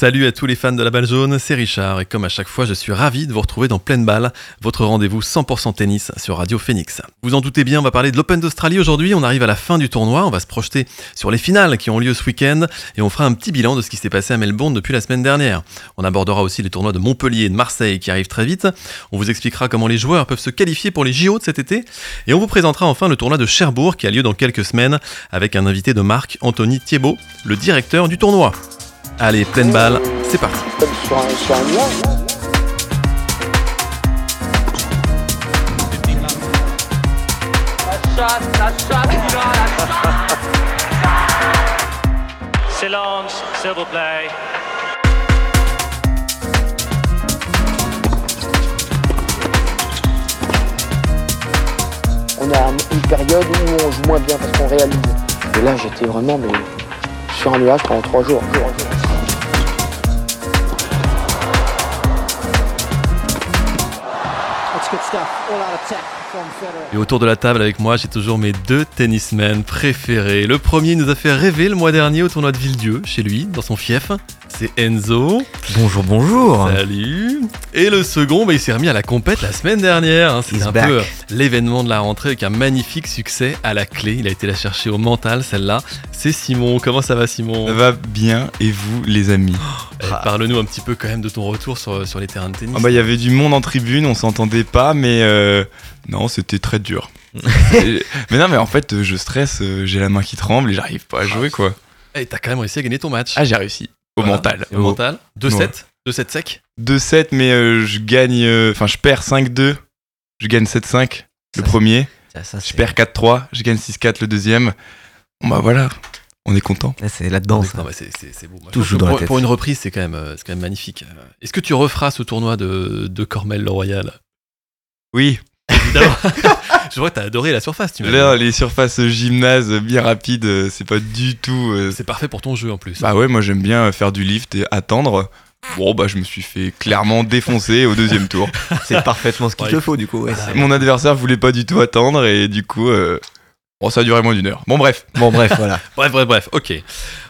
Salut à tous les fans de la balle jaune, c'est Richard et comme à chaque fois je suis ravi de vous retrouver dans Pleine Balle, votre rendez-vous 100% tennis sur Radio Phoenix. Vous en doutez bien, on va parler de l'Open d'Australie aujourd'hui, on arrive à la fin du tournoi, on va se projeter sur les finales qui ont lieu ce week-end et on fera un petit bilan de ce qui s'est passé à Melbourne depuis la semaine dernière. On abordera aussi les tournois de Montpellier et de Marseille qui arrivent très vite, on vous expliquera comment les joueurs peuvent se qualifier pour les JO de cet été et on vous présentera enfin le tournoi de Cherbourg qui a lieu dans quelques semaines avec un invité de marque, Anthony Thiebaud, le directeur du tournoi. Allez, pleine balle, c'est parti. Silence, s'il vous plaît. On a une période où on joue moins bien parce qu'on réalise. Et là, j'étais vraiment mais, sur un nuage pendant trois jours. jours, jours. stuff, all out of tech. Et autour de la table avec moi, j'ai toujours mes deux tennismen préférés. Le premier nous a fait rêver le mois dernier au tournoi de Villedieu, chez lui, dans son fief. C'est Enzo. Bonjour, bonjour. Salut. Et le second, bah, il s'est remis à la compète la semaine dernière. hein. C'était He's un back. peu l'événement de la rentrée avec un magnifique succès à la clé. Il a été la chercher au mental, celle-là. C'est Simon. Comment ça va, Simon? Ça va bien et vous les amis? Eh, Parle-nous un petit peu quand même de ton retour sur, sur les terrains de tennis. Ah bah il y avait du monde en tribune, on s'entendait pas mais euh, non, c'était très dur. Et- mais non mais en fait euh, je stresse, euh, j'ai la main qui tremble et j'arrive pas à jouer quoi. Eh, t'as quand même réussi à gagner ton match. Ah j'ai réussi au Voilà. mental. Au mental. 2-7. Ouais. 2-7 sec. 2-7 mais euh, je gagne euh, enfin je perds 5-2, je gagne 7-5 le premier, Ça, ça, je perds 4-3, je gagne 6-4 le deuxième. Bon bah voilà, on est content. Là, c'est là-dedans. bah, c'est, beau. Tout joue dans que la pour, tête. pour une reprise, c'est quand même, euh, c'est quand même magnifique. Euh, Est-ce que tu referas ce tournoi de, de Cormel-le-Royal Oui, Évidemment. je vois que t'as adoré la surface, tu là les surfaces gymnase bien rapides, c'est pas du tout euh, C'est parfait pour ton jeu en plus. Bah ouais, moi j'aime bien faire du lift et attendre. Bon bah je me suis fait clairement défoncer au deuxième tour. C'est parfaitement ce qu'il Ouais, te faut, du coup. ouais, Mon adversaire voulait pas du tout attendre et du coup, euh, bon ça a duré moins d'une heure. Bon bref, Bon, bref, voilà. Bref, bref, bref, ok.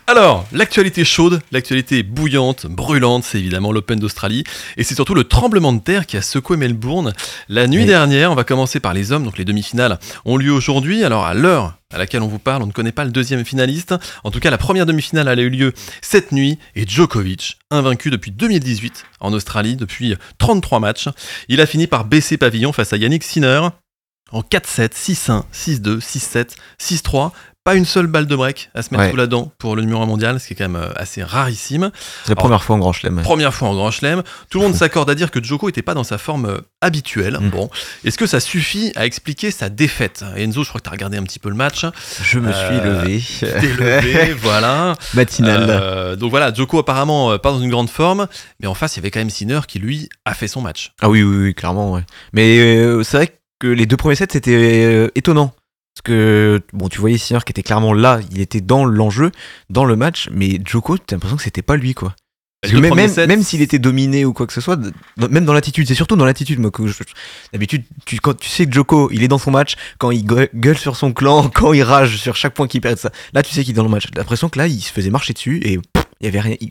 Alors, l'actualité chaude, l'actualité bouillante, brûlante, c'est évidemment l'Open d'Australie. Et c'est surtout le tremblement de terre qui a secoué Melbourne la nuit Oui. dernière. On va commencer par les hommes, donc les demi-finales ont lieu aujourd'hui. Alors, à l'heure à laquelle on vous parle, on ne connaît pas le deuxième finaliste. En tout cas, la première demi-finale elle a eu lieu cette nuit. Et Djokovic, invaincu depuis 2018 en Australie, depuis 33 matchs, il a fini par baisser pavillon face à Yannick Sinner en 4-7, 6-1, 6-2, 6-7, 6-3. Pas une seule balle de break à se mettre Ouais. sous la dent pour le numéro 1 mondial, ce qui est quand même euh, assez rarissime. C'est la première fois en Grand Chelem. Première fois en Grand Chelem. Tout le monde s'accorde à dire que Djoko n'était pas dans sa forme euh, habituelle. Mm. Bon, est-ce que ça suffit à expliquer sa défaite? Enzo, je crois que tu as regardé un petit peu le match. Je me suis Euh, levé. T'es levé, voilà. Matinale. Euh, donc voilà, Djoko apparemment euh, pas dans une grande forme, mais en face il y avait quand même Sinner qui lui a fait son match. Ah oui, oui, oui, clairement, ouais. Mais euh, c'est vrai que les deux premiers sets, c'était euh, étonnant. Parce que, bon, tu voyais Sinner qui était clairement là, il était dans l'enjeu, dans le match, mais Joko, t'as l'impression que c'était pas lui, quoi. Que même, même, même s'il était dominé ou quoi que ce soit, dans- même dans l'attitude, c'est surtout dans l'attitude, que d'habitude, tu, quand tu sais que Joko, il est dans son match, quand il gueule, sur son clan, quand il rage sur chaque point qu'il perd, ça, là, tu sais qu'il est dans le match. J'ai l'impression que là, il se faisait marcher dessus et il y avait rien, il,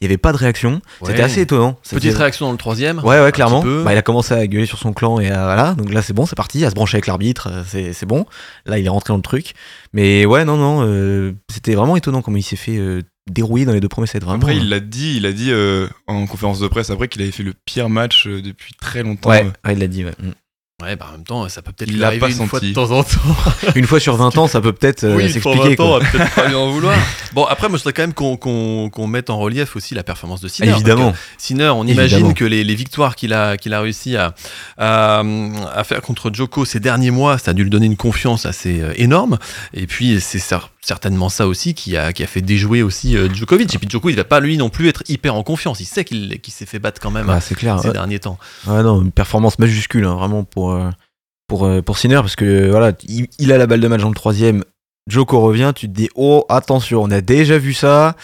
y avait pas de réaction. Ouais. C'était assez étonnant. Ça Petite faisait- réaction dans le troisième. Ouais, ouais, clairement. Bah, il a commencé à gueuler sur son clan et à- voilà. Donc là, c'est bon, c'est parti. À se brancher avec l'arbitre, euh, c'est c'est bon. Là, il est rentré dans le truc. Mais ouais, non, non, euh, c'était vraiment étonnant comment il s'est fait euh, dérouiller dans les deux premiers sets. Vraiment. après il l'a dit, il a dit euh, en conférence de presse après qu'il avait fait le pire match euh, depuis très longtemps. Ouais, ouais, il l'a dit. ouais. Ouais, bah en même temps, ça peut peut-être Il lui l'a arriver pas une fois de senti. temps en temps. Une fois sur 20 ans, ça peut peut-être euh, oui, pour s'expliquer. 20 ans, quoi. on va peut-être pas lui en vouloir. Bon, après, moi, je voudrais quand même qu'on qu'on- qu'on mette en relief aussi la performance de Sinner. Évidemment. Sinner, on imagine Évidemment. que les, les victoires qu'il a, qu'il a réussi à, à, à faire contre Djoko ces derniers mois, ça a dû lui donner une confiance assez euh, énorme. Et puis, c'est cer- certainement ça aussi qui a, qui a fait déjouer aussi euh, Djokovic. Et puis, Djoko, il va pas, lui, non plus être hyper en confiance. Il sait qu'il qu'il s'est fait battre quand même Ah, c'est clair. ces Ouais. derniers temps. Ouais, non, une performance majuscule, hein, vraiment pour, euh, pour, euh, pour Sinner, parce que voilà, il, il a la balle de match dans le troisième. Joko revient, tu te dis, oh, attention, on a déjà vu ça.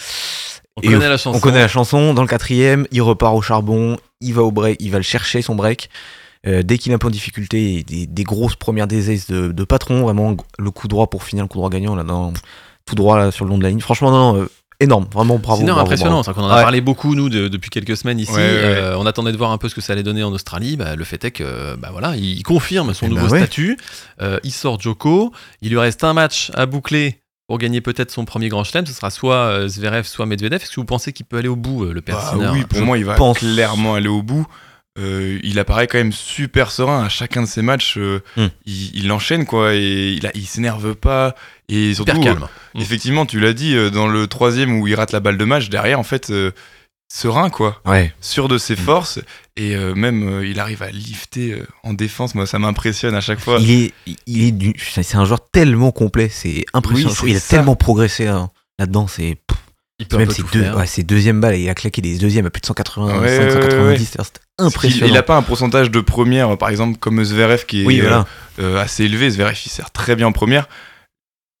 On Et connaît la chanson. On connaît la chanson. Dans le quatrième, il repart au charbon, il va au break, il va le chercher son break. Euh, dès qu'il est un peu en difficulté, des, des grosses premières des aces de, de patron, vraiment le coup droit pour finir le coup droit gagnant là, dans, tout droit là, sur le long de la ligne. Franchement, non, non, euh, énorme, vraiment bravo. Bravo, impressionnant, bravo. c'est qu'on en a Ouais. parlé beaucoup nous de- depuis quelques semaines ici. Ouais, ouais, ouais. Euh, on attendait de voir un peu ce que ça allait donner en Australie. Bah, le fait est que bah, voilà, il confirme son Eh ben nouveau statut. Euh, il sort Joko. Il lui reste un match à boucler pour gagner peut-être son premier grand chelem. Ce sera soit euh, Zverev, soit Medvedev. Est-ce que vous pensez qu'il peut aller au bout, euh, le père Bah oui, pour Je moi, il va pense. clairement aller au bout. Euh, il apparaît quand même super serein à chacun de ses matchs. euh, Hmm. il, il enchaîne quoi et il, s'énerve pas et surtout calme. euh, effectivement tu l'as dit dans le troisième où il rate la balle de match derrière en fait serein quoi Ouais. sûr de ses Hmm. forces et même il arrive à lifter en défense moi ça m'impressionne à chaque fois Il est, il est du, c'est un joueur tellement complet, c'est impressionnant. Oui, il a ça. tellement progressé hein, là-dedans, c'est Il peut même ses deux, ouais, ses deuxièmes balles, il a claqué des deuxièmes à plus de 180, Ouais, 190, ouais, ouais. c'était impressionnant. il a pas un pourcentage de première par exemple comme Zverev qui est Oui, voilà. euh, assez élevé Zverev il sert très bien en première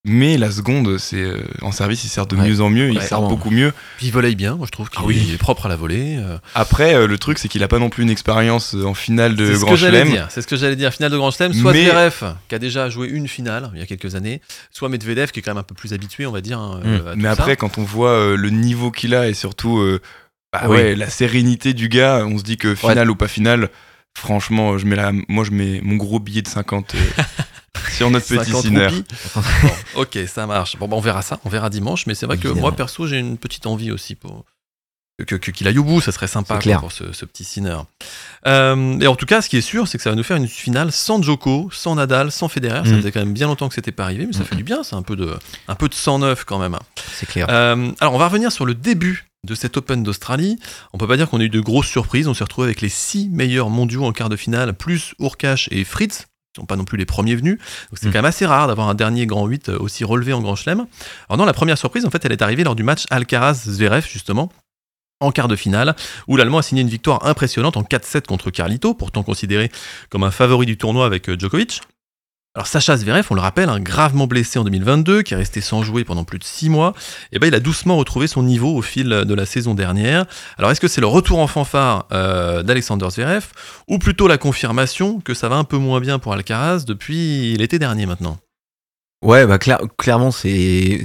mais la seconde c'est euh, en service il sert de Ouais. mieux en mieux il sert vraiment. beaucoup mieux Puis il volaille bien, moi je trouve qu'il Ah oui. est propre à la volée. euh. Après, euh, le truc, c'est qu'il a pas non plus une expérience en finale de C'est ce Grand que j'allais Chelem. dire. C'est ce que j'allais dire. Finale de Grand Chelem, soit Mais- Zverev, qui a déjà joué une finale il y a quelques années, soit Medvedev, qui est quand même un peu plus habitué, on va dire. hein, à tout Mais ça. après, quand on voit le niveau qu'il a et surtout bah Oui. ouais, la sérénité du gars, on se dit que finale ou pas finale, franchement, je mets la, moi je mets mon gros billet de 50 euh, sur notre petit 50 Sinner. ok, ça marche. Bon, bah, on verra ça, on verra dimanche. Mais c'est vrai que moi, perso, j'ai une petite envie aussi pour que- que- qu'il aille au bout. Ça serait sympa clair. pour ce, ce petit Sinner. Euh, et en tout cas, ce qui est sûr, c'est que ça va nous faire une finale sans Djoko, sans Nadal, sans Federer. Ça Mm. faisait quand même bien longtemps que c'était pas arrivé, mais ça Mm. fait du bien. C'est un peu de, un peu de sang neuf quand même. C'est clair. Euh, alors, on va revenir sur le début de cet Open d'Australie. On peut pas dire qu'on a eu de grosses surprises. On s'est retrouvé avec les six meilleurs mondiaux en quart de finale, plus Urkash et Fritz. Qui sont pas non plus les premiers venus. Donc c'est Mm. quand même assez rare d'avoir un dernier grand 8 euh, aussi relevé en grand chelem. Alors non, la première surprise, en fait, elle est arrivée lors du match Alcaraz-Zverev, justement. En quart de finale, où l'Allemand a signé une victoire impressionnante en 4-7 contre Carlito, pourtant considéré comme un favori du tournoi avec euh, Djokovic. Alors Sacha Zverev, on le rappelle, un gravement blessé en 2022, qui est resté sans jouer pendant plus de 6 mois, et ben il a doucement retrouvé son niveau au fil de la saison dernière. Alors est-ce que c'est le retour en fanfare euh, d'Alexander Zverev, ou plutôt la confirmation que ça va un peu moins bien pour Alcaraz depuis l'été dernier maintenant? Ouais, bah clair- clairement, c'est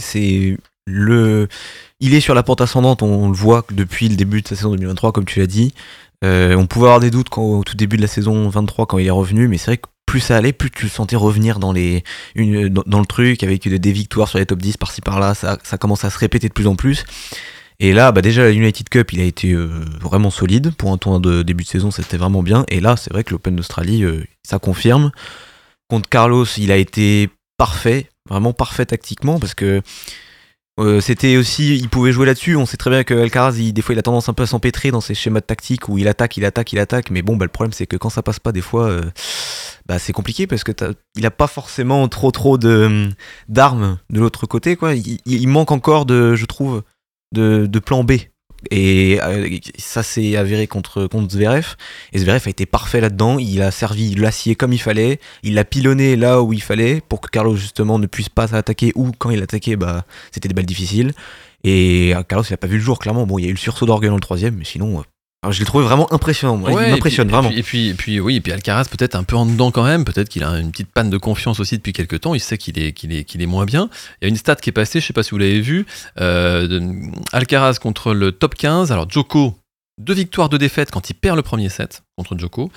le. Il est sur la pente ascendante, on le voit depuis le début de sa saison 2023, comme tu l'as dit. Euh, on pouvait avoir des doutes au tout début de la saison 23 quand il est revenu, mais c'est vrai que plus ça allait, plus tu le sentais revenir dans, les, dans, le truc, avec des, victoires sur les top 10 par-ci par-là, ça, commence à se répéter de plus en plus. Et là, bah déjà, la United Cup, il a été euh, vraiment solide. Pour un tournoi de début de saison, c'était vraiment bien. Et là, c'est vrai que l'Open d'Australie, euh, ça confirme. Contre Carlos, il a été parfait, vraiment parfait tactiquement, parce que euh, c'était aussi, il pouvait jouer là-dessus. On sait très bien que Alcaraz, des fois, il a tendance un peu à s'empêtrer dans ses schémas de tactique où il attaque, il attaque, il attaque. Mais bon, bah, le problème, c'est que quand ça passe pas, des fois, bah, c'est compliqué parce que il a pas forcément trop, trop d'armes de l'autre côté, quoi. Il, manque encore de, je trouve, de, plan B. Et euh, ça s'est avéré contre, contre Zverev. Et Zverev a été parfait là-dedans. Il a servi l'acier comme il fallait. Il l'a pilonné là où il fallait pour que Carlos justement ne puisse pas attaquer ou quand il attaquait, bah, c'était des balles difficiles. Et euh, Carlos, il a pas vu le jour, clairement. Bon, il y a eu le sursaut d'orgueil dans le troisième, mais sinon, euh, alors, je l'ai trouvé vraiment impressionnant. moi. Ouais, il m'impressionne vraiment. Et puis, et puis, oui, et puis Alcaraz peut-être un peu en dedans quand même. Peut-être qu'il a une petite panne de confiance aussi depuis quelques temps. Il sait qu'il est, qu'il est, qu'il est moins bien. Il y a une stat qui est passée, je sais pas si vous l'avez vu. euh, de- Alcaraz contre le top 15. Alors Djoko, deux victoires, deux défaites quand il perd le premier set contre Djoko.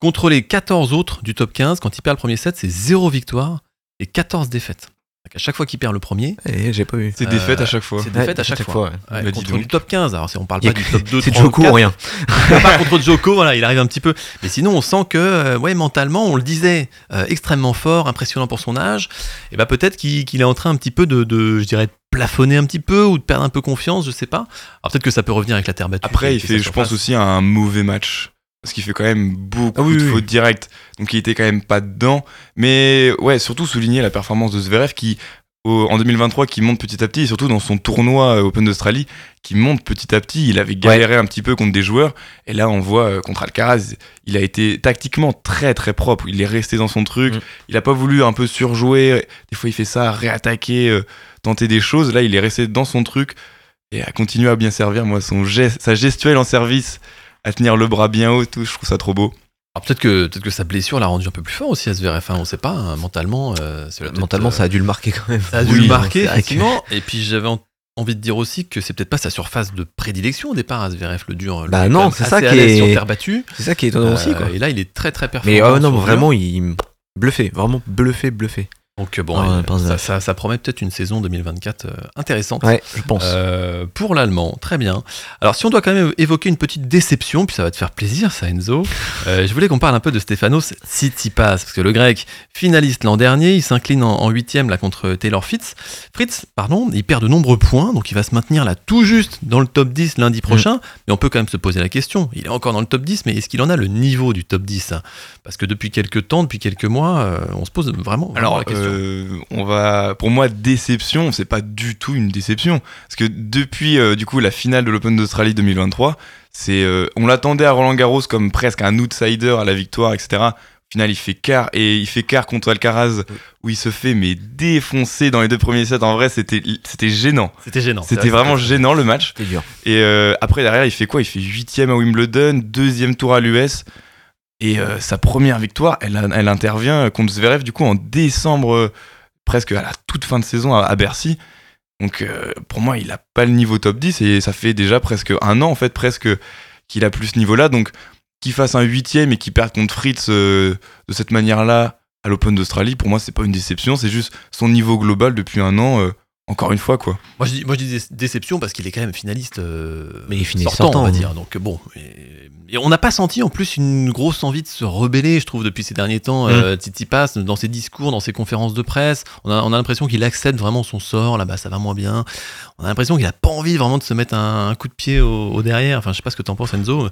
Contre les 14 autres du top 15, quand il perd le premier set, c'est zéro victoire et 14 défaites. Donc à chaque fois qu'il perd le premier, Eh, j'ai pas vu. C'est Euh, défaite à chaque fois. c'est défaite à chaque fois. ouais. Ouais, dis contre donc. le top 15. Alors on parle pas du top 2, C'est 3 ou Joko 4, ou rien. à part contre Joko, voilà, il arrive un petit peu. Mais sinon, on sent que, euh, ouais, mentalement, on le disait, euh, extrêmement fort, impressionnant pour son âge. Et bah peut-être qu'il est en train un petit peu de, de, je dirais, de plafonner un petit peu ou de perdre un peu confiance, je sais pas. Alors peut-être que ça peut revenir avec la terre battue. Après, il fait, je pense aussi un mauvais match. Parce qu'il fait quand même beaucoup Ah oui, de oui, fautes oui. directes. Donc il était quand même pas dedans. Mais ouais, surtout souligner la performance de Zverev qui, au- en 2023, qui monte petit à petit. Et surtout dans son tournoi euh, Open d'Australie, qui monte petit à petit. Il avait galéré un petit peu contre des joueurs. Et là, on voit euh, contre Alcaraz, il a été tactiquement très très propre. Il est resté dans son truc. Mm. Il a pas voulu un peu surjouer. Des fois, il fait ça, réattaquer, euh, tenter des choses. Là, il est resté dans son truc et a continué à bien servir. Moi, son geste, sa gestuelle en service, à tenir le bras bien haut, tout, je trouve ça trop beau. Alors peut-être que, peut que sa blessure l'a rendu un peu plus fort aussi à Zverev. Enfin, on sait pas, hein, mentalement. euh, Mentalement, euh, ça a dû le marquer quand même. Ça a dû Oui, le marquer, que- effectivement. Et puis j'avais envie de dire aussi que c'est peut-être pas sa surface de prédilection au départ à Zverev le dur. lui, Bah non, c'est ça qui est- sur terre battue. C'est ça qui est étonnant aussi, Euh, quoi. Et là, il est très très performant. Mais oh, non, vraiment, il bluffé, vraiment bluffé, bluffé. Donc bon, Ah, ça, à- ça- ça promet peut-être une saison 2024 euh, intéressante. Ouais, je pense. Euh, pour l'allemand, très bien. Alors, si on doit quand même évoquer une petite déception, puis ça va te faire plaisir, ça, Enzo, euh, je voulais qu'on parle un peu de Stefanos Tsitsipas, parce que le grec, finaliste l'an dernier, il s'incline en huitième là contre Taylor Fritz. Fritz, pardon, il perd de nombreux points, donc il va se maintenir là tout juste dans le top 10 lundi prochain. Mais on peut quand même se poser la question, il est encore dans le top 10, mais est-ce qu'il en a le niveau du top 10 hein? Parce que depuis quelques temps, depuis quelques mois, euh, on se pose vraiment, vraiment Alors, la question. Euh, on va, pour moi, déception, c'est pas du tout une déception, parce que depuis euh, du coup la finale de l'Open d'Australie 2023, c'est, euh, on l'attendait à Roland Garros comme presque un outsider à la victoire, etc. Au final, il fait quart et il fait quart contre Alcaraz où il se fait mais défoncer dans les deux premiers sets. En vrai, c'était, c'était gênant. C'était gênant. c'est C'était vrai, vraiment gênant le match. C'était dur. Et après, derrière, il fait quoi? Il fait huitième à Wimbledon, deuxième tour à l'US. Et euh, sa première victoire, elle, intervient contre Zverev, du coup, en décembre, euh, presque à la toute fin de saison à, Bercy. Donc, euh, pour moi, il a pas le niveau top 10 et ça fait déjà presque un an, en fait, presque qu'il a plus ce niveau-là. Donc, qu'il fasse un huitième et qu'il perde contre Fritz euh, de cette manière-là à l'Open d'Australie, pour moi, c'est pas une déception, c'est juste son niveau global depuis un an, euh, encore une fois, quoi. Moi je dis, moi, je dis dé- déception parce qu'il est quand même finaliste euh, Mais il finit sortant, sortant, on va hein. dire. Donc bon, et, et on n'a pas senti en plus une grosse envie de se rebeller, je trouve, depuis ces derniers temps. Mm. Euh, Tsitsipas, dans ses discours, dans ses conférences de presse, on a, on a l'impression qu'il accepte vraiment son sort. Là-bas, ça va moins bien. On a l'impression qu'il a pas envie vraiment de se mettre un, un coup de pied au, au derrière. Enfin, je sais pas ce que t'en penses, Enzo.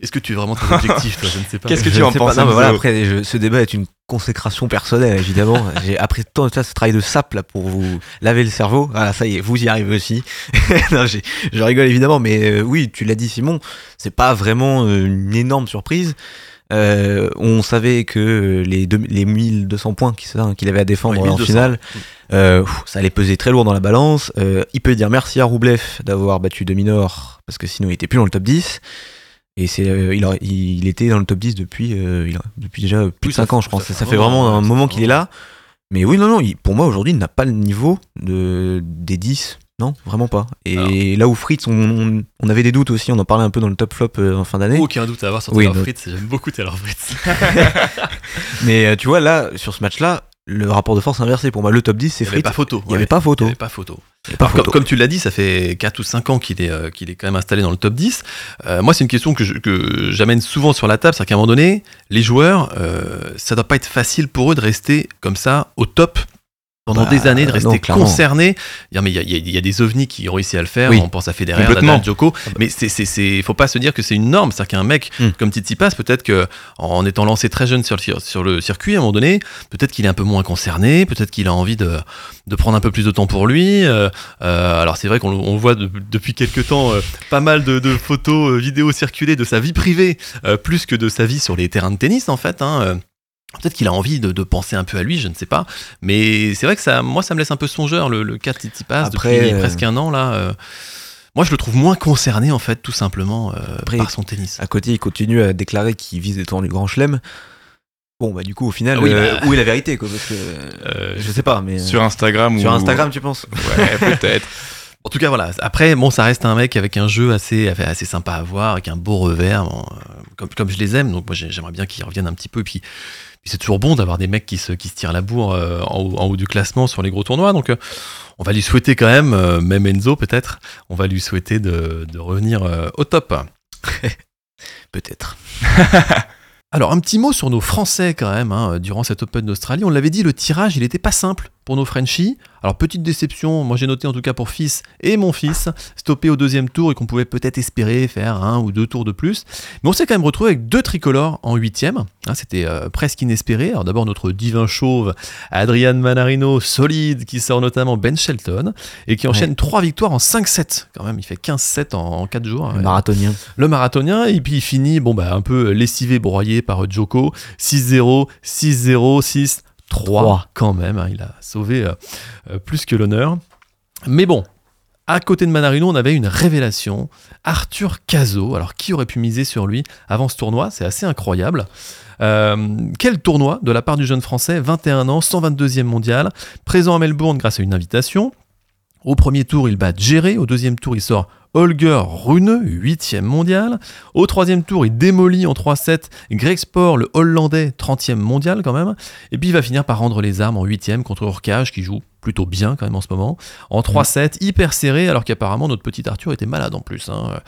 Est-ce que tu es vraiment très objectif, toi? Je ne sais pas. Qu'est-ce que Je tu en penses, Non, mais voilà, après, je- ce débat est une consécration personnelle, évidemment. J'ai après tant ça, ce travail de sap là pour vous laver le cerveau. Voilà, ça y est, vous y arrivez aussi. non, je rigole évidemment, mais euh, oui, tu l'as dit, Simon. C'est pas vraiment euh, une énorme surprise. Euh, on savait que les, deux- les 1200 points qu'il hein, qu'il avait à défendre en 1200. finale, euh, ça allait peser très lourd dans la balance. Euh, il peut dire merci à Roublev d'avoir battu Dominor, parce que sinon il était plus dans le top 10. Et c'est, euh, il, il était dans le top 10 depuis, euh, il a- depuis déjà plus de ça 5 ans, je pense. ça Ça, fait ça vraiment un moment qu'il est là. Mais oui, non, non, il- pour moi aujourd'hui, il n'a pas le niveau de, des 10. Non, vraiment pas. Et là où Fritz, on, on- on avait des doutes aussi, on en parlait un peu dans le top flop euh, en fin d'année. Aucun doute à avoir sur Taylor Fritz. J'aime beaucoup Taylor Fritz. Mais tu vois, là, sur ce match-là, le rapport de force inversé. Pour moi, le top 10, c'est Il n'y avait Fritz. pas photo. Il n'y avait pas photo. n'y avait pas photo. Il y avait pas Alors, comme, photo. comme tu l'as dit, ça fait 4 ou 5 ans qu'il est, euh, qu'il est quand même installé dans le top 10. Euh, moi, c'est une question que je- que j'amène souvent sur la table, c'est qu'à un moment donné, les joueurs, euh, ça doit pas être facile pour eux de rester comme ça au top pendant Bah, des années, de rester non, concernés. Il y a- mais il y, a- des ovnis qui ont réussi à le faire. Oui. On pense à Federer. Nadal, Djoko. Mais c'est, c'est, c'est, faut pas se dire que c'est une norme. C'est-à-dire qu'un mec Hmm. comme Tsitsipas, peut-être que en étant lancé très jeune sur le, cir- sur le circuit, à un moment donné, peut-être qu'il est un peu moins concerné, peut-être qu'il a envie de, de prendre un peu plus de temps pour lui. Euh, euh, alors c'est vrai qu'on on voit de- depuis quelques temps euh, pas mal de, de photos, euh, vidéos circuler de sa vie privée, euh, plus que de sa vie sur les terrains de tennis en fait. hein. Peut-être qu'il a envie de, de penser un peu à lui, je ne sais pas. Mais c'est vrai que ça, moi, ça me laisse un peu songeur le, le cas de Tsitsipas Après, depuis euh, presque un an là. euh. moi, je le trouve moins concerné en fait, tout simplement euh, Après, par son tennis. À côté, il continue à déclarer qu'il vise des tournois du Grand Chelem. Bon, bah, du coup, au final, Ah oui, euh, bah. où est la vérité, quoi Parce que. Euh, je sais pas, mais. Sur Instagram sur ou... Instagram, tu penses? Ouais, peut-être. En tout cas, voilà. Après, bon, ça reste un mec avec un jeu assez, assez sympa à voir, avec un beau revers, bon, comme, comme je les aime. Donc, moi, j'ai- j'aimerais bien qu'ils reviennent un petit peu. Et puis, c'est toujours bon d'avoir des mecs qui se, qui se tirent la bourre euh, en, haut, du classement sur les gros tournois. Donc, euh, on va lui souhaiter quand même, euh, même Enzo peut-être, on va lui souhaiter de, revenir au top. Peut-être. Alors, un petit mot sur nos Français quand même, hein, durant cette Open d'Australie. On l'avait dit, le tirage, il n'était pas simple pour nos Frenchies. Alors, petite déception, moi j'ai noté en tout cas pour fils et mon fils, stoppé au deuxième tour et qu'on pouvait peut-être espérer faire un ou deux tours de plus. Mais on s'est quand même retrouvé avec deux tricolores en huitième. Hein, C'était euh, presque inespéré. Alors d'abord notre divin chauve, Adrian Manarino, solide, qui sort notamment Ben Shelton et qui enchaîne trois victoires en 5-7. Quand même, il fait 15-7 en, en 4 jours. Le Ouais marathonien. le marathonien, et puis il finit bon, bah, un peu lessivé, broyé par Joko. 6-0, 6-0, 6, 3 Trois. quand même. hein, il a sauvé euh, euh, plus que l'honneur. Mais bon, à côté de Manarino, on avait une révélation. Arthur Cazot. Alors, qui aurait pu miser sur lui avant ce tournoi? C'est assez incroyable. Euh, quel tournoi de la part du jeune français, 21 ans, 122e mondial, présent à Melbourne grâce à une invitation. Au premier tour, il bat Géré. Au deuxième tour, il sort Holger Rune, 8 mondial. Au troisième tour, il démolit en 3-7 Greg Sport, le Hollandais, 30e mondial quand même. Et puis il va finir par rendre les armes en 8 contre Urkage, qui joue plutôt bien quand même en ce moment. En 3-7, hyper serré, alors qu'apparemment notre petit Arthur était malade en plus. hein.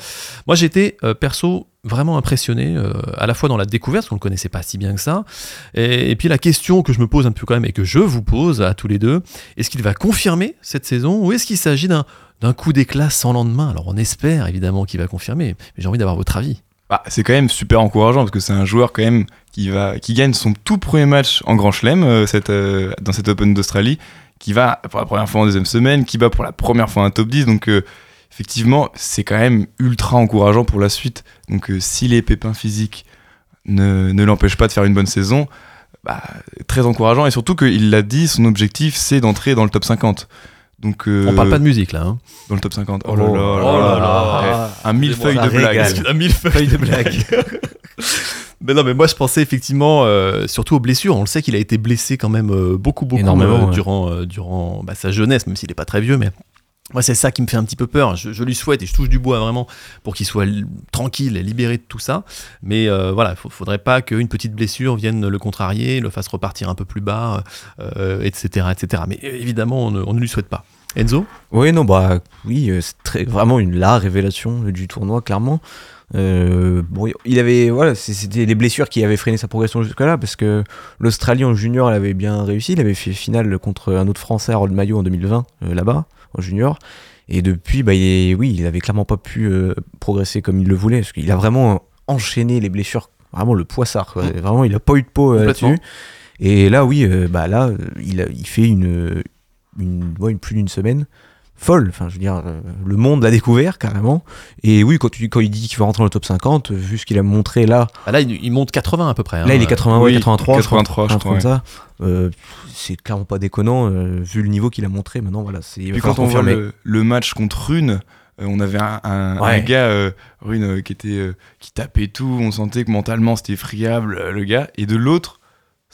Moi j'étais euh, perso vraiment impressionné, euh, à la fois dans la découverte, qu'on ne le connaissait pas si bien que ça, et, puis la question que je me pose un peu quand même, et que je vous pose à tous les deux, est-ce qu'il va confirmer cette saison, ou est-ce qu'il s'agit d'un coup d'éclat sans lendemain? Alors on espère évidemment qu'il va confirmer, mais j'ai envie d'avoir votre avis. Bah, c'est quand même super encourageant parce que c'est un joueur quand même qui va qui gagne son tout premier match en Grand Chelem euh, euh, dans cette Open d'Australie, qui va pour la première fois en deuxième semaine, qui bat pour la première fois un top 10. Donc effectivement, c'est quand même ultra encourageant pour la suite. Donc euh, si les pépins physiques ne, ne l'empêchent pas de faire une bonne saison, bah, très encourageant. Et surtout qu'il l'a dit, son objectif c'est d'entrer dans le top 50. Donc, euh, On parle pas de musique là. Hein. dans le top 50. Oh là là, Oh là là. là. Ouais, Un millefeuille de blagues. Un millefeuille de blagues. mais non, mais moi je pensais effectivement euh, surtout aux blessures. On le sait qu'il a été blessé quand même euh, beaucoup, beaucoup euh, ouais. durant, euh, durant bah, sa jeunesse, même s'il n'est pas très vieux. Mais moi, c'est ça qui me fait un petit peu peur. Je, lui souhaite et je touche du bois vraiment pour qu'il soit tranquille et libéré de tout ça. Mais euh, voilà, il faudrait pas qu'une petite blessure vienne le contrarier, le fasse repartir un peu plus bas, euh, etc., etc. Mais euh, évidemment, on ne, on ne lui souhaite pas. Enzo? Oui, non, bah oui, c'est vraiment une la révélation du tournoi, clairement. Bon, il avait, voilà, c'était les blessures qui avaient freiné sa progression jusque-là, parce que l'Australie en junior, elle avait bien réussi. Il avait fait finale contre un autre Français, Harold Maillot, en 2020, euh, là-bas, en junior. Et depuis, bah, il est- oui, il avait clairement pas pu euh, progresser comme il le voulait, parce qu'il a vraiment enchaîné les blessures, vraiment le poissard. quoi. Vraiment, il a pas eu de peau euh, là-dessus. Et là, oui, euh, bah là, il, a- il fait une, une, ouais, une- plus d'une semaine folle. Enfin, je veux dire, euh, le monde l'a découvert carrément. Et oui, quand, tu, quand il dit qu'il va rentrer dans le top 50, euh, vu ce qu'il a montré là, Ah, Là, il, il monte 80 à peu près. là, hein. il est 80, ouais, oui, 83, 83, je un crois, truc comme ça. Euh, c'est clairement pas déconnant, euh, vu le niveau qu'il a montré. Maintenant, voilà, c'est. Puis quand on voit le, le match contre Rune, euh, on avait un, un- Ouais. un gars, euh, Rune, euh, qui était euh, qui tapait tout. On sentait que mentalement c'était friable, euh, le gars. Et de l'autre,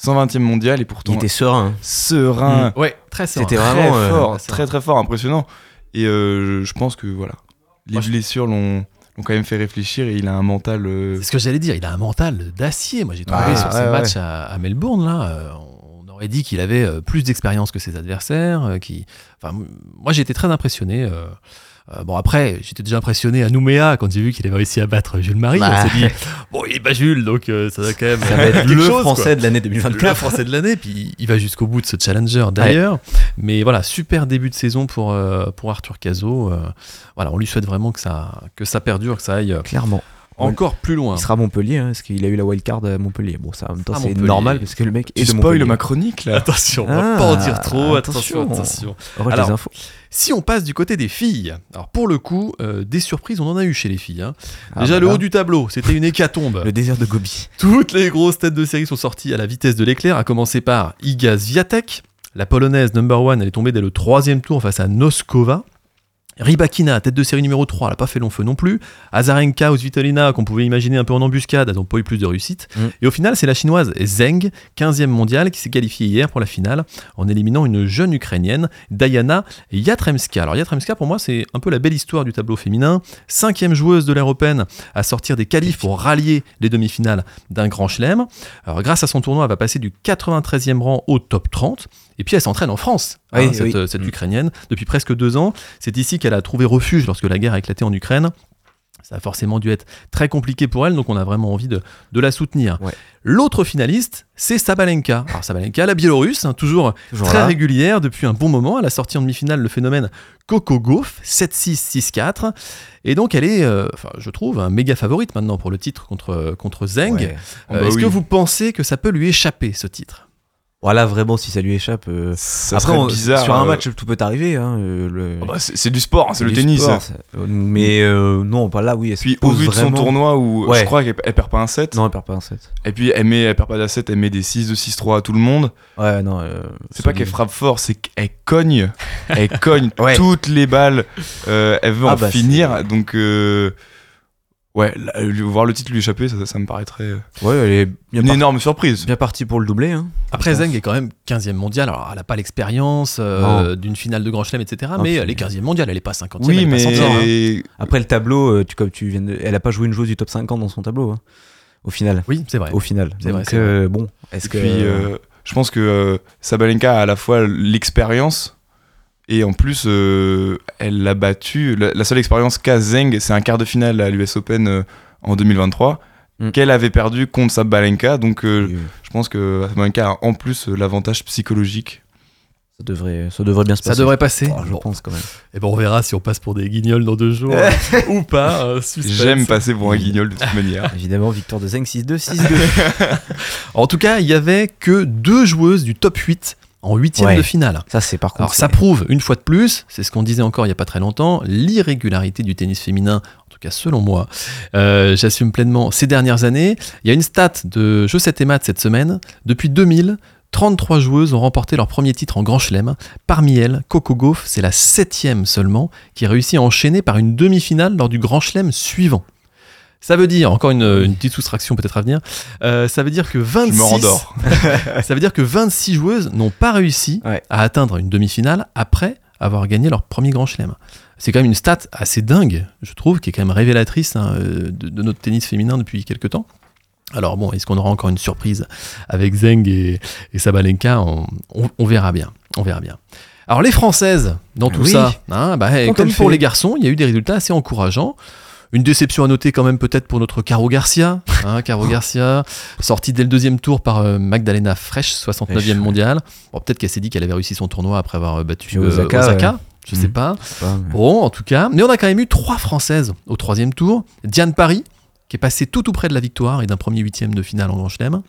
120e mondial et pourtant Il était serein. serein, Ouais, très serein. C'était très vraiment, euh, fort, très très très fort, impressionnant. Et euh, je- pense que voilà, les Moi, blessures l'ont l'ont quand même fait réfléchir et il a un mental. euh, C'est ce que j'allais dire, il a un mental d'acier. Moi j'ai trouvé Ah, sur ces ouais, matchs à, à Melbourne, là, euh, on aurait dit qu'il avait euh, plus d'expérience que ses adversaires. euh, qui... enfin, moi j'ai été très impressionné. Euh, bon après, j'étais déjà impressionné à Nouméa quand j'ai vu qu'il avait réussi à battre Jules Marie. Bah. On s'est dit, bon il bat Jules, donc euh, ça va quand même Ça va être le chose, français quoi. de l'année Le 2024. français de l'année, puis il va jusqu'au bout de ce challenger d'ailleurs. Mais voilà, super début de saison pour, euh, pour Arthur Cazot. euh, voilà, on lui souhaite vraiment que ça, que ça perdure, que ça aille euh, Clairement. Encore plus loin. Il sera à Montpellier, hein, parce qu'il a eu la wildcard à Montpellier. Bon, ça en même temps, Ah, c'est normal, parce que le mec Tu spoil ma chronique là. Attention, on va Ah, pas en dire trop. Attention, attention. attention. Heureux Alors, infos. Si on passe du côté des filles, alors pour le coup, euh, des surprises, on en a eu chez les filles. hein. Ah, Déjà, bah le haut du tableau, c'était une hécatombe. Le désert de Gobi. Toutes les grosses têtes de série sont sorties à la vitesse de l'éclair, à commencer par Iga Swiatek. La polonaise number one, elle est tombée dès le troisième tour face à Noskova. Rybakina, tête de série numéro 3, elle n'a pas fait long feu non plus. Azarenka ou Svitolina, qu'on pouvait imaginer un peu en embuscade, elles n'ont pas eu plus de réussite. Mm. Et au final, c'est la chinoise Zheng, 15e mondiale, qui s'est qualifiée hier pour la finale en éliminant une jeune ukrainienne, Diana Yatremska. Alors Yatremska, pour moi, c'est un peu la belle histoire du tableau féminin. Cinquième joueuse de l'ère européenne à sortir des qualifs pour rallier les demi-finales d'un grand chelem. Alors grâce à son tournoi, elle va passer du 93e rang au top 30. Et puis elle s'entraîne en France, hein, cette, oui. euh, cette Mm. Ukrainienne, depuis presque deux ans. C'est ici qu'elle a trouvé refuge lorsque la guerre a éclaté en Ukraine. Ça a forcément dû être très compliqué pour elle, donc on a vraiment envie de, de la soutenir. Ouais. L'autre finaliste, c'est Sabalenka. Alors Sabalenka, la Biélorusse, hein, toujours Toujours très là. régulière depuis un bon moment. Elle a sorti en demi-finale le phénomène Coco Gauff, 7-6, 6-4. Et donc elle est, euh, je trouve, un méga favorite maintenant pour le titre contre, contre Zeng. Ouais. Euh, Oh bah Est-ce oui. que vous pensez que ça peut lui échapper, ce titre? Voilà, vraiment, si ça lui échappe. euh, Ça Après, on- bizarre. sur un euh, match, tout peut arriver. Hein, euh, le... oh bah, c'est du sport, hein, c'est le tennis. sport, ça. Euh, Mais euh, non, pas là, oui. elle Puis au vu de son tournoi où Ouais. je crois qu'elle elle perd pas un set, Non, elle perd pas un set. et puis elle, met, elle perd pas d'un set, elle met des 6 de 6-3 à tout le monde. Ouais, non. euh, C'est pas qu'elle frappe fort, c'est qu'elle cogne, elle cogne Ouais. toutes les balles, elle veut Ah en bah, finir, donc euh, Ouais, là, lui- voir le titre lui échapper, ça, ça me paraîtrait euh, Ouais, elle est bien, une par- énorme surprise. bien partie pour le doubler. Hein. Après. Zeng est quand même 15e mondial. Alors, elle n'a pas l'expérience euh, d'une finale de Grand Chelem, etc. Non, mais elle est 15e mondiale. Elle n'est pas 50e. elle Oui, est pas mais 100e, hein. Après le tableau, euh, tu, comme tu viens de- elle a pas joué une joueuse du top 50 dans son tableau. hein, au final. Oui, c'est vrai. Au final. C'est vrai, euh, bon, est-ce Et que. puis, euh, je pense que euh, Sabalenka a à la fois l'expérience et en plus, euh, elle l'a battu. La, la seule expérience qu'a Zeng, c'est un quart de finale à l'US Open euh, en 2023 Mm. qu'elle avait perdu contre Sabalenka. Donc, euh, je pense que Sabalenka a en plus euh, l'avantage psychologique. ça, devrait, ça devrait bien se Ça passer. devrait passer. Oh, je Bon. pense quand même. Et ben, on verra si on passe pour des guignols dans deux jours ou pas. euh. J'aime passer pour un guignol de toute manière. Évidemment, victoire de Zeng 6-2, 6-2. En tout cas, il y avait que deux joueuses du top 8 en huitième Ouais. de finale. ça, c'est par contre. Alors ça prouve une fois de plus, c'est ce qu'on disait encore il n'y a pas très longtemps, l'irrégularité du tennis féminin, en tout cas selon moi. Euh, J'assume pleinement ces dernières années. Il y a une stat de Jeux 7 et Maths cette semaine. Depuis 2000, 33 joueuses ont remporté leur premier titre en Grand Chelem. Parmi elles, Coco Gauff, c'est la septième seulement, qui réussit à enchaîner par une demi-finale lors du Grand Chelem suivant. Ça veut dire, encore une, une petite soustraction peut-être à venir, euh, ça veut dire que 26, Je me rendors. ça veut dire que 26 joueuses n'ont pas réussi Ouais. à atteindre une demi-finale après avoir gagné leur premier grand chelem. C'est quand même une stat assez dingue, je trouve, qui est quand même révélatrice hein, euh, de, de notre tennis féminin depuis quelques temps. Alors bon, est-ce qu'on aura encore une surprise avec Zeng et, et Sabalenka? On, on- on verra bien, on verra bien. Alors les Françaises dans tout Oui. ça, hein, bah, comme pour les garçons, il y a eu des résultats assez encourageants. Une déception à noter quand même peut-être pour notre Caro Garcia. Hein, Caro Garcia, sortie dès le deuxième tour par euh, Magdalena Fresh, 69e Fresh, mondiale. Bon, peut-être qu'elle s'est dit qu'elle avait réussi son tournoi après avoir battu euh, Osaka, Osaka. ouais. Je sais pas. Je sais pas, mais- Bon, en tout cas. Mais on a quand même eu trois Françaises au troisième tour. Diane Paris, qui est passée tout tout près de la victoire et d'un premier huitième de finale en Grand Chelem.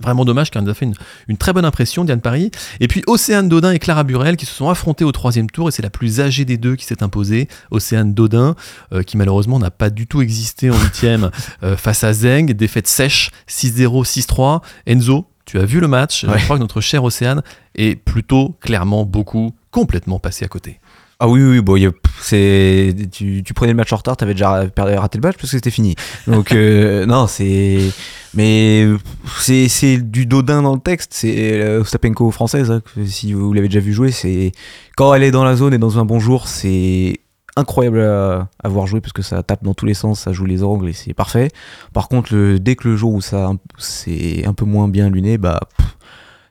Vraiment dommage car elle nous a fait une, une très bonne impression, Diane Paris. Et puis Océane Dodin et Clara Burel qui se sont affrontées au troisième tour et c'est la plus âgée des deux qui s'est imposée. Océane Dodin, euh, qui malheureusement n'a pas du tout existé en huitième euh, face à Zeng, défaite sèche, 6-0, 6-3. Enzo, tu as vu le match. Ouais. Je crois que notre chère Océane est plutôt, clairement, beaucoup, complètement passée à côté. Ah oui, oui, bon, c'est, tu, tu prenais le match en retard, t'avais déjà perdu- raté le match parce que c'était fini. Donc, euh, non, c'est. Mais c'est, c'est du Dodin dans le texte, c'est euh, Ostapenko française, hein, que si vous l'avez déjà vu jouer, c'est. Quand elle est dans la zone et dans un bon jour, c'est incroyable à, à voir jouer parce que ça tape dans tous les sens, ça joue les angles et c'est parfait. Par contre, le, dès que le jour où ça c'est un peu moins bien luné, bah. pff,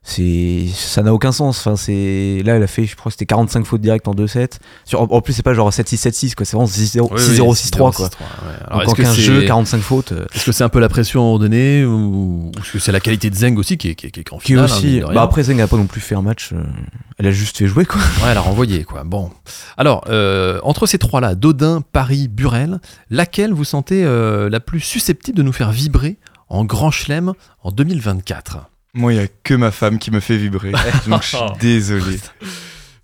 c'est ça n'a aucun sens. Enfin c'est là elle a fait je crois que c'était 45 fautes directes en 2-7 Sur- en, plus c'est pas genre 7-6 7-6 quoi. C'est vraiment 6-0 6-0 6-3 quoi. 6-0, ouais. Alors, donc en que 15 c'est- jeux 45 fautes euh, Est-ce que c'est un peu la pression ordonnée ou ou est-ce que c'est la qualité de Zeng aussi qui est, qui est, qui est en qui finale, hein, aussi. bah après Zeng a pas non plus fait un match euh, elle a juste fait jouer quoi. Ouais, elle a renvoyé, quoi. Bon. Alors, euh, entre ces trois-là, Dodin, Paris, Burel, laquelle vous sentez euh, la plus susceptible de nous faire vibrer en grand chelem en 2024 Moi, il n'y a que ma femme qui me fait vibrer. donc, je suis désolé.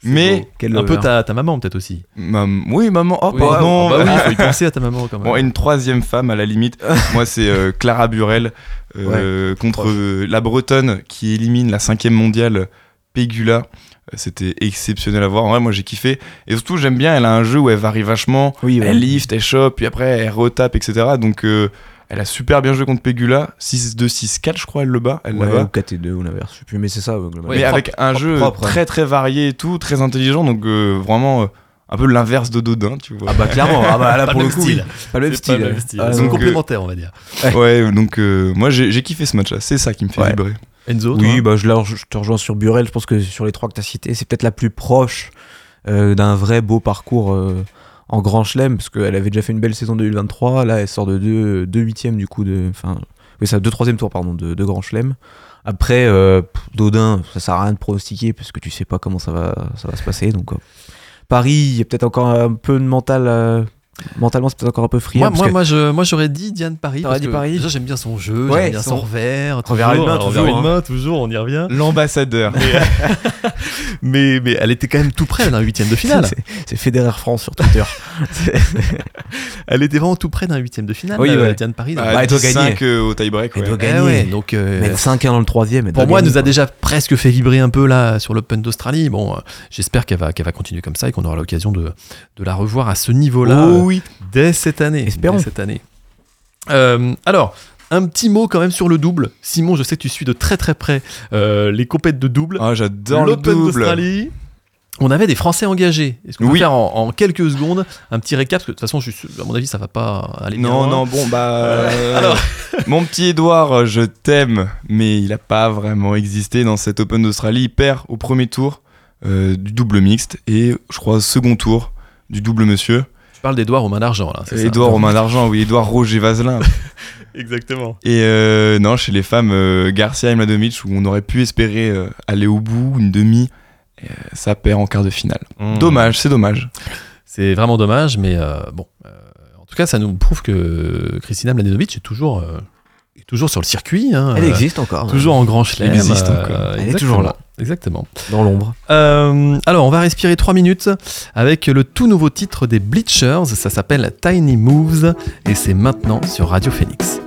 Mais, Un peu ta, ta maman, peut-être aussi. mam- oui, maman. Oh, Oui, pardon. bah oui, il faut y penser à ta maman quand même. Bon, une troisième femme à la limite. Moi, c'est euh, Clara Burel euh, contre euh, la Bretonne qui élimine la cinquième mondiale Pegula. Euh, C'était exceptionnel à voir. En vrai, moi, j'ai kiffé. Et surtout, j'aime bien. Elle a un jeu où elle varie vachement. oui ouais. Elle lift, elle chope, puis après, elle retape, etc. Donc, euh, elle a super bien joué contre Pegula. 6-2, 6-4, je crois, elle le bat. Elle ou KT2 ou l'inverse je sais plus mais c'est ça ouais, globalement. Ouais, mais propre, avec un propre, jeu propre, très très varié et tout, très intelligent, donc euh, vraiment euh, un peu l'inverse de Dodin, tu vois. ah bah clairement ah bah là Pas pour le coup style. oui. pas le même style, pas le même ouais. style. Ah, Ils sont donc, donc, complémentaires, on va dire. ouais, donc euh, moi j'ai kiffé ce match-là, c'est ça qui me fait Ouais. vibrer. Enzo, Oui, toi bah, je, je te rejoins sur Burel. Je pense que sur les trois que tu as cités, c'est peut-être la plus proche euh, d'un vrai beau parcours euh, en Grand Chelem, parce qu'elle avait déjà fait une belle saison 2023. Là, elle sort de deux, deux huitièmes, du coup, de. Enfin, oui, ça, deux troisième tours, pardon, de, Grand Chelem. Après, euh, Dodin, ça sert à rien de pronostiquer, parce que tu sais pas comment ça va, ça va se passer. Donc, euh, Paris, il y a peut-être encore un peu de mental. Euh, mentalement, c'est peut-être encore un peu friand. Moi, moi, que- moi, je, moi, j'aurais dit Diane Paris. T'aurais parce dit que Paris Déjà, j'aime bien son jeu, Ouais, j'aime bien son, son- revers. Revers à une main, toujours, une hein. main, toujours, on y revient. L'ambassadeur. Mais, mais elle était quand même tout près d'un huitième de finale. c'est- Federer France sur Twitter. Elle était vraiment tout près d'un huitième de finale, Oui, euh, ouais. Diane Paris. Ah, Bah, elle doit gagner. 5 euh, au tie-break. Elle ouais. doit Eh gagner. ouais, donc, euh, Mais 5-1 dans le troisième. pour moi, elle gagner, nous a déjà presque fait vibrer un peu là sur l'Open d'Australie. Bon, euh, j'espère qu'elle va, qu'elle va continuer comme ça et qu'on aura l'occasion de, de la revoir à ce niveau-là Oh euh, oui. dès cette année. Espérons. Dès cette année. Euh, alors, un petit mot quand même sur le double. Simon, je sais que tu suis de très très près euh, les compètes de double. Ah, j'adore le L'Open double. d'Australie. On avait des Français engagés. Est-ce qu'on peut Oui. faire en, en quelques secondes un petit récap? Parce que de toute façon, je suis- à mon avis, ça va pas aller Non, non, bon, bah. euh, alors. mon petit Edouard, je t'aime, mais il a pas vraiment existé dans cet Open d'Australie. Il perd au premier tour euh, du double mixte et je crois au second tour du double monsieur. D'Edouard aux mains d'argent là. Edouard aux mains d'argent, oui, Edouard Roger Vazelin. Exactement. Et euh, non, chez les femmes, euh, Garcia et Mladenovic, où on aurait pu espérer euh, aller au bout, une demi, euh, ça perd en quart de finale. Mmh. Dommage, c'est dommage. C'est vraiment dommage, mais euh, bon. euh, en tout cas, ça nous prouve que Kristina Mladenovic est toujours, euh, toujours sur le circuit. hein, Elle euh, existe encore. Toujours en grand chelem. Elle existe euh, encore. Elle est toujours là. Exactement. dans l'ombre. Euh, alors, on va respirer 3 minutes avec le tout nouveau titre des Bleachers. Ça s'appelle Tiny Moves et c'est maintenant sur Radio Phoenix.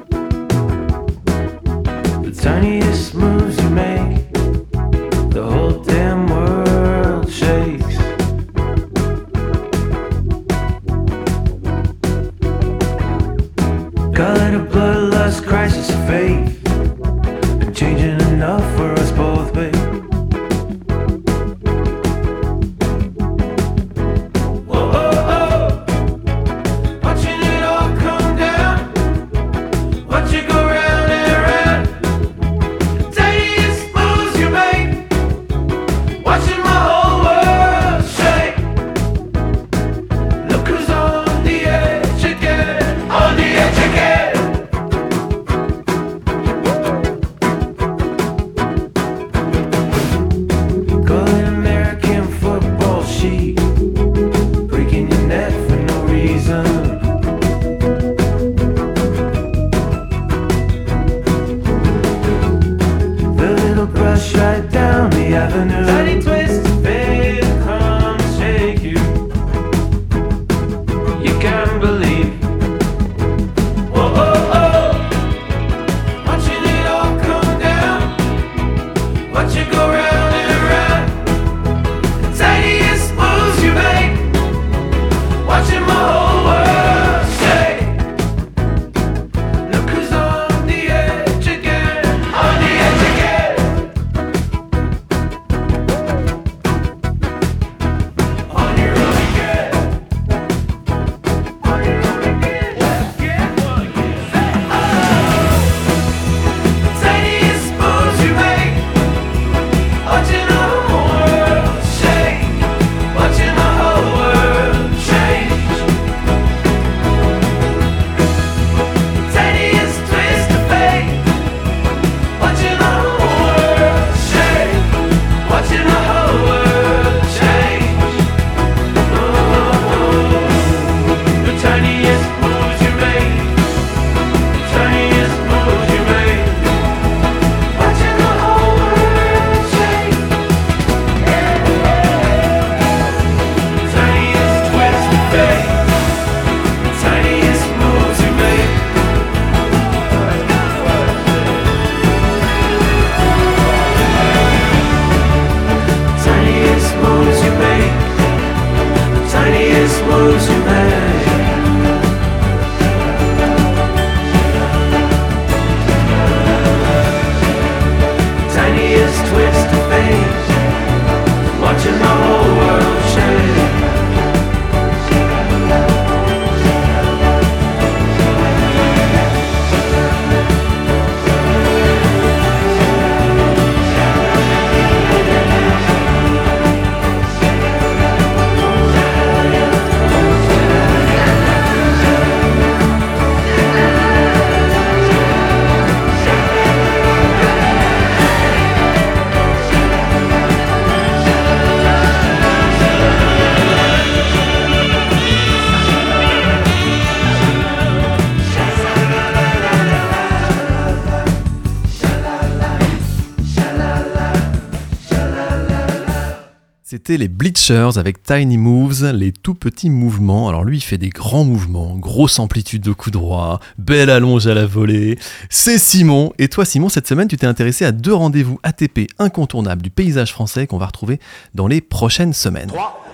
Les Bleachers avec Tiny Moves, les tout petits mouvements. Alors lui, il fait des grands mouvements, grosse amplitude de coup droit, belle allonge à la volée. C'est Simon. Et toi, Simon, cette semaine, tu t'es intéressé à deux rendez-vous ATP incontournables du paysage français qu'on va retrouver dans les prochaines semaines. 3,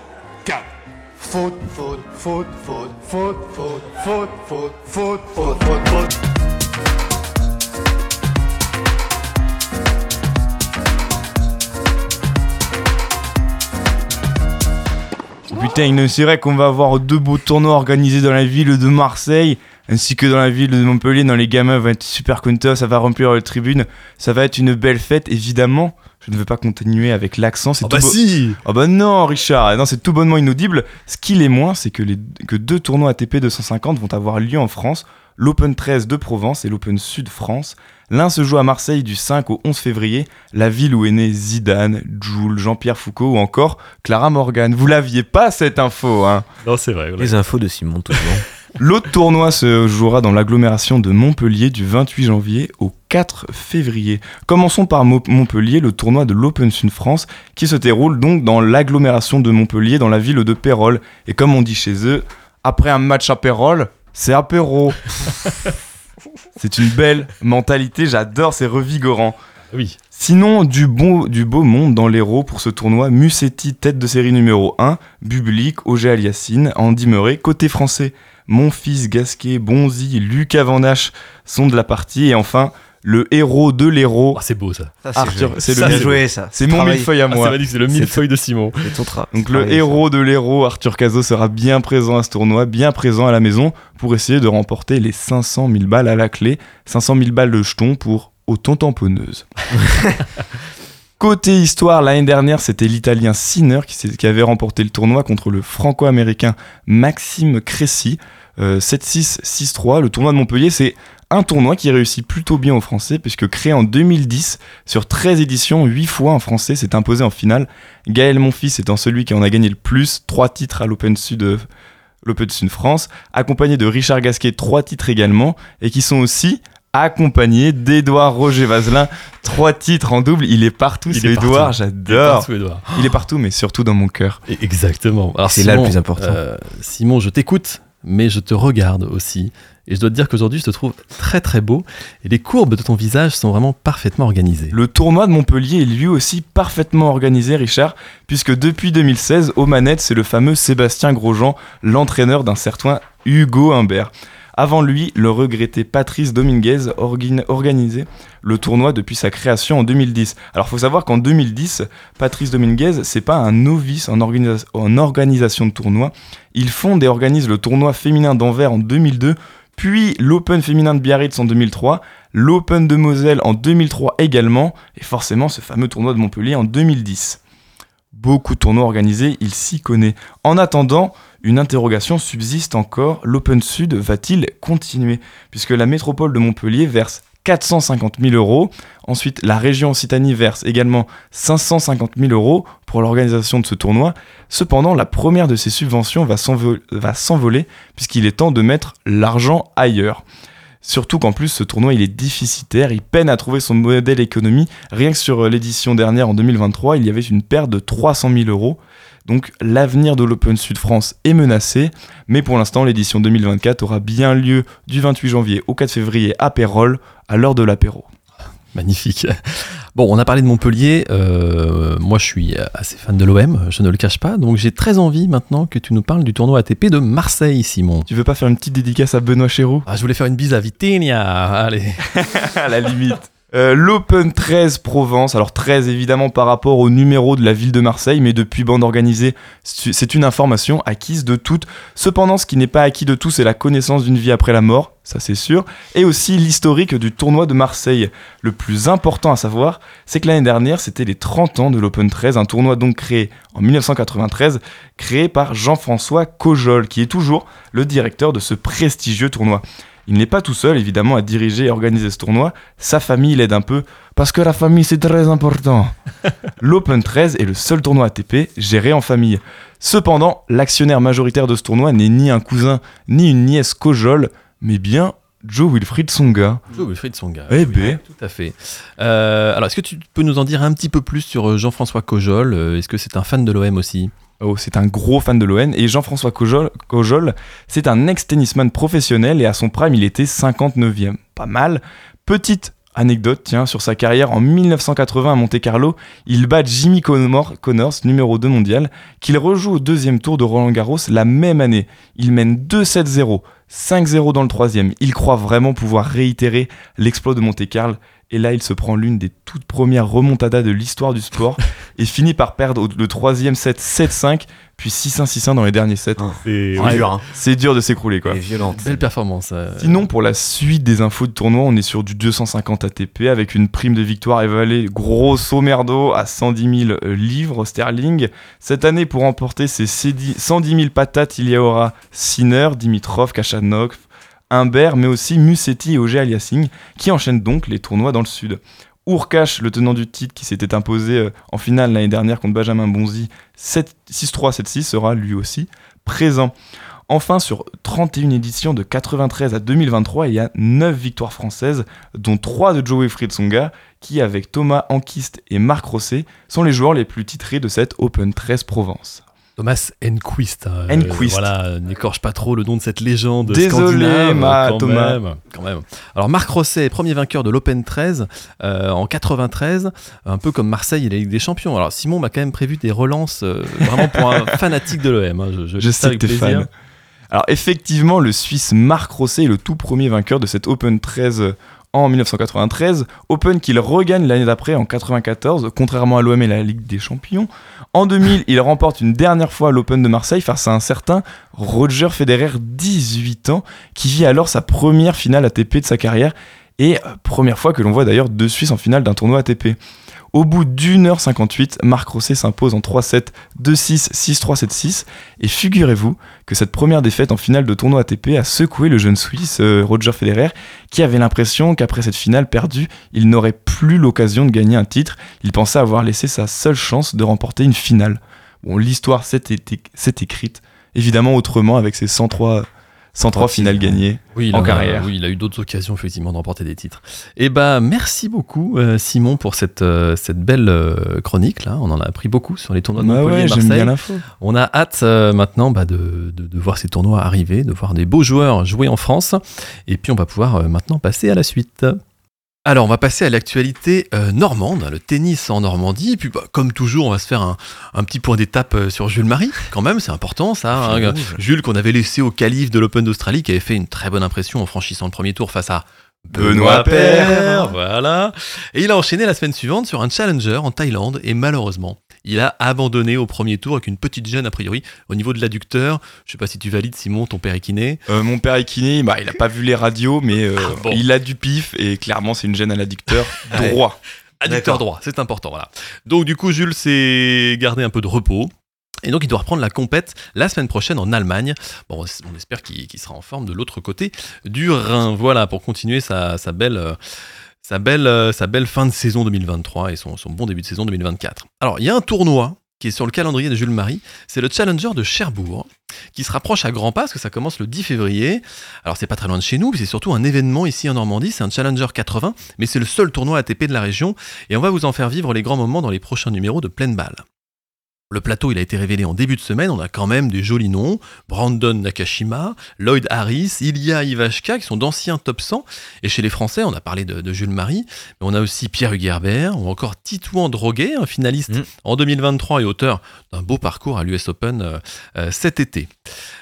4, Foot, foot, foot, foot, foot, foot, foot, foot, foot, foot, foot, Putain, c'est vrai qu'on va avoir deux beaux tournois organisés dans la ville de Marseille ainsi que dans la ville de Montpellier. Dans les gamins vont être super contents, ça va remplir les tribunes, ça va être une belle fête. Évidemment, je ne veux pas continuer avec l'accent. C'est Oh bah si Oh bah non, Richard, non, c'est tout bonnement inaudible. Ce qu'il est moins, c'est que, les, que deux tournois ATP 250 vont avoir lieu en France, l'Open 13 de Provence et l'Open Sud France. L'un se joue à Marseille du 5 au 11 février, la ville où est né Zidane, Jules, Jean-Pierre Foucault ou encore Clara Morgan. Vous l'aviez pas cette info, hein? Non, c'est vrai. Les infos de Simon, toujours. L'autre tournoi se jouera dans l'agglomération de Montpellier du 28 janvier au 4 février. Commençons par Mo- Montpellier, le tournoi de l'Open Sud France, qui se déroule donc dans l'agglomération de Montpellier, dans la ville de Pérol. Et comme on dit chez eux, après un match à Pérol, c'est apéro. c'est une belle mentalité, j'adore, c'est revigorant. Oui. Sinon, du, bon, du beau monde dans l'héros pour ce tournoi. Musetti, tête de série numéro 1. Bublik, Auger Aliassine, Andy Murray. Côté français, mon fils Gasquet, Bonzi, Lucas Van Hache sont de la partie. Et enfin, le héros de l'héros. Oh, c'est beau ça. Ça, Arthur, joué. c'est le Ça, joué, ça. C'est mon millefeuille à Ah, moi. c'est le millefeuille de Simon. C'est ton tra- Donc le héros de l'héros, Arthur Cazot, sera bien présent à ce tournoi, bien présent à la maison pour essayer de remporter les 500 000 balles à la clé. 500 000 balles de jetons pour autant tamponneuse. Côté histoire, l'année dernière, c'était l'Italien Sinner qui, avait remporté le tournoi contre le Franco-Américain Maxime Cressy. Euh, 7-6, 6-3. Le tournoi de Montpellier, c'est un tournoi qui réussit plutôt bien aux Français, puisque créé en 2010, sur 13 éditions, 8 fois un Français s'est imposé en finale. Gaël Monfils étant celui qui en a gagné le plus, 3 titres à l'Open Sud, euh, l'Open Sud France, accompagné de Richard Gasquet, 3 titres également, et qui sont aussi accompagnés d'Edouard Roger Vazelin, 3 titres en double. Il est partout, Il ce est Edouard, j'adore. Edouard. Il est partout, mais surtout dans mon cœur. Et- Exactement. C'est là le Simon, plus important. euh, Simon, je t'écoute, mais je te regarde aussi. Et je dois te dire qu'aujourd'hui, je te trouve très très beau. Et les courbes de ton visage sont vraiment parfaitement organisées. Le tournoi de Montpellier est lui aussi parfaitement organisé, Richard, puisque depuis 2016, aux manettes, c'est le fameux Sébastien Grosjean, l'entraîneur d'un certain Hugo Humbert. Avant lui, le regretté Patrice Dominguez organisait le tournoi depuis sa création en 2010. Alors, faut savoir qu'en 2010, Patrice Dominguez, c'est pas un novice en, organisa- en organisation de tournoi. Il fonde et organise le tournoi féminin d'Anvers en 2002, puis l'Open féminin de Biarritz en 2003, l'Open de Moselle en 2003 également, et forcément ce fameux tournoi de Montpellier en 2010. Beaucoup de tournois organisés, il s'y connaît. En attendant, une interrogation subsiste encore, l'Open Sud va-t-il continuer? Puisque la métropole de Montpellier verse 450 000 euros, ensuite la région Occitanie verse également 550 000 euros pour l'organisation de ce tournoi. Cependant, la première de ces subventions va s'envo- va s'envoler puisqu'il est temps de mettre l'argent ailleurs. Surtout qu'en plus ce tournoi il est déficitaire, il peine à trouver son modèle économie. Rien que sur l'édition dernière en 2023, il y avait une perte de 300 000 euros. Donc l'avenir de l'Open Sud France est menacé, mais pour l'instant l'édition 2024 aura bien lieu du 28 janvier au 4 février à Pérol, à l'heure de l'apéro. Magnifique. Bon, on a parlé de Montpellier. euh, moi, je suis assez fan de l'OM, je ne le cache pas. Donc, j'ai très envie maintenant que tu nous parles du tournoi ATP de Marseille, Simon. Tu veux pas faire une petite dédicace à Benoît Chéreau Ah, je voulais faire une bise à Vitinia. Allez. à la limite. Euh, L'Open 13 Provence, alors 13 évidemment par rapport au numéro de la ville de Marseille, mais depuis bande organisée, c'est une information acquise de toutes. Cependant, ce qui n'est pas acquis de tous, c'est la connaissance d'une vie après la mort, ça c'est sûr, et aussi l'historique du tournoi de Marseille. Le plus important à savoir, c'est que l'année dernière, c'était les 30 ans de l'Open 13, un tournoi donc créé en 1993, créé par Jean-François Cojol, qui est toujours le directeur de ce prestigieux tournoi. Il n'est pas tout seul, évidemment, à diriger et organiser ce tournoi. Sa famille l'aide un peu, parce que la famille, c'est très important. L'Open 13 est le seul tournoi ATP géré en famille. Cependant, l'actionnaire majoritaire de ce tournoi n'est ni un cousin, ni une nièce Cojol, mais bien Joe Wilfried Songa. Joe Wilfried Songa. Eh Oui, ben. Tout à fait. Euh, alors, est-ce que tu peux nous en dire un petit peu plus sur euh, Jean-François Cojol Euh, Est-ce que c'est un fan de l'OM aussi? Oh, c'est un gros fan de l'ON. Et Jean-François Cojol, c'est un ex-tennisman professionnel et à son prime, il était 59e. Pas mal. Petite anecdote, tiens, sur sa carrière en 1980 à Monte-Carlo, il bat Jimmy Connor- Connors, numéro 2 mondial, qu'il rejoue au deuxième tour de Roland Garros la même année. Il mène 2-7-0, 5-0 dans le troisième. Il croit vraiment pouvoir réitérer l'exploit de Monte-Carlo. Et là, il se prend l'une des toutes premières remontadas de l'histoire du sport et finit par perdre le troisième set 7-5, puis 6-1-6-1 dans les derniers sets. C'est Ouais, dur, hein. C'est dur de s'écrouler, quoi. Violente. belle performance. euh. Sinon, pour la suite des infos de tournoi, on est sur du 250 ATP avec une prime de victoire évaluée grosso merdo à 110 000 livres sterling. Cette année, pour remporter ces 110 000 patates, il y aura Sinner, Dimitrov, Kachanov, Humbert, mais aussi Musetti et Auger Aliassime qui enchaînent donc les tournois dans le sud. Urkash, le tenant du titre qui s'était imposé euh, en finale l'année dernière contre Benjamin Bonzi 7 6-3, 7-6, sera lui aussi présent. Enfin, sur 31 éditions de 93 à 2023, il y a 9 victoires françaises, dont 3 de Joey Fritzonga, qui, avec Thomas Ankist et Marc Rosset, sont les joueurs les plus titrés de cette Open 13 Provence. Thomas Enquist. hein, Enquist. voilà, euh, n'écorche pas trop le nom de cette légende Désolé, ma quand Thomas. Même, quand même. Alors Marc Rosset est premier vainqueur de l'Open 13 euh, en 93, un peu comme Marseille et la Ligue des Champions. Alors Simon m'a quand même prévu des relances euh, vraiment pour un fanatique de l'OM. hein. Je, je, Je dis ça sais que avec t'es plaisir. fan. Alors effectivement, le Suisse Marc Rosset est le tout premier vainqueur de cette Open 13 en 1993, Open qu'il regagne l'année d'après en 94, contrairement à l'OM et la Ligue des Champions. En 2000, il remporte une dernière fois l'Open de Marseille face à un certain Roger Federer, 18 ans, qui vit alors sa première finale ATP de sa carrière et euh, première fois que l'on voit d'ailleurs deux Suisses en finale d'un tournoi ATP. Au bout d'une heure 58, Marc Rosset s'impose en 3-7, 2-6, 6-3, 7-6. Et figurez-vous que cette première défaite en finale de tournoi ATP a secoué le jeune Suisse euh, Roger Federer, qui avait l'impression qu'après cette finale perdue, il n'aurait plus l'occasion de gagner un titre. Il pensait avoir laissé sa seule chance de remporter une finale. Bon, l'histoire s'est écrite, évidemment autrement avec ses 103, 103 finales gagnées. Oui, il en a- carrière. oui, il a eu d'autres occasions effectivement de remporter des titres. Et bah merci beaucoup euh, Simon pour cette, euh, cette belle euh, chronique là. On en a appris beaucoup sur les tournois de Bah Montpellier ouais, et Marseille. bien. On a hâte euh, maintenant bah, de, de- de voir ces tournois arriver, de voir des beaux joueurs jouer en France. Et puis on va pouvoir euh, maintenant passer à la suite. Alors on va passer à l'actualité euh, normande, le tennis en Normandie. Et puis bah, comme toujours, on va se faire un, un petit point d'étape euh, sur Jules Marie. Quand même, c'est important ça. hein. Jules qu'on avait laissé au calife de l'Open d'Australie, qui avait fait une très bonne impression en franchissant le premier tour face à Benoît Paire. Voilà. Et il a enchaîné la semaine suivante sur un challenger en Thaïlande et malheureusement, il a abandonné au premier tour avec une petite gêne a priori au niveau de l'adducteur. Je sais pas si tu valides Simon, ton père est kiné. Euh, mon père est kiné, bah, il a pas vu les radios, mais euh, Ah, bon. il a du pif et clairement c'est une gêne à l'adducteur droit. Adducteur droit, c'est important, voilà. Donc du coup, Jules s'est gardé un peu de repos. Et donc il doit reprendre la compète la semaine prochaine en Allemagne. Bon, on espère qu'il qu'il sera en forme de l'autre côté du Rhin. Voilà, pour continuer sa, sa belle, euh, sa, belle, euh, sa belle fin de saison 2023 et son, son bon début de saison 2024. Alors, il y a un tournoi qui est sur le calendrier de Jules Marie, c'est le Challenger de Cherbourg, qui se rapproche à grands pas, parce que ça commence le 10 février. Alors c'est pas très loin de chez nous, puis c'est surtout un événement ici en Normandie, c'est un Challenger 80, mais c'est le seul tournoi ATP de la région, et on va vous en faire vivre les grands moments dans les prochains numéros de pleine balle. Le plateau, il a été révélé en début de semaine. On a quand même des jolis noms. Brandon Nakashima, Lloyd Harris, Ilya Ivashka, qui sont d'anciens top 100. Et chez les Français, on a parlé de, de Jules Marie, mais on a aussi Pierre Hugerbert, ou encore Titouan Droguet, un finaliste Mm. en 2023 et auteur d'un beau parcours à l'US Open euh, euh, cet été.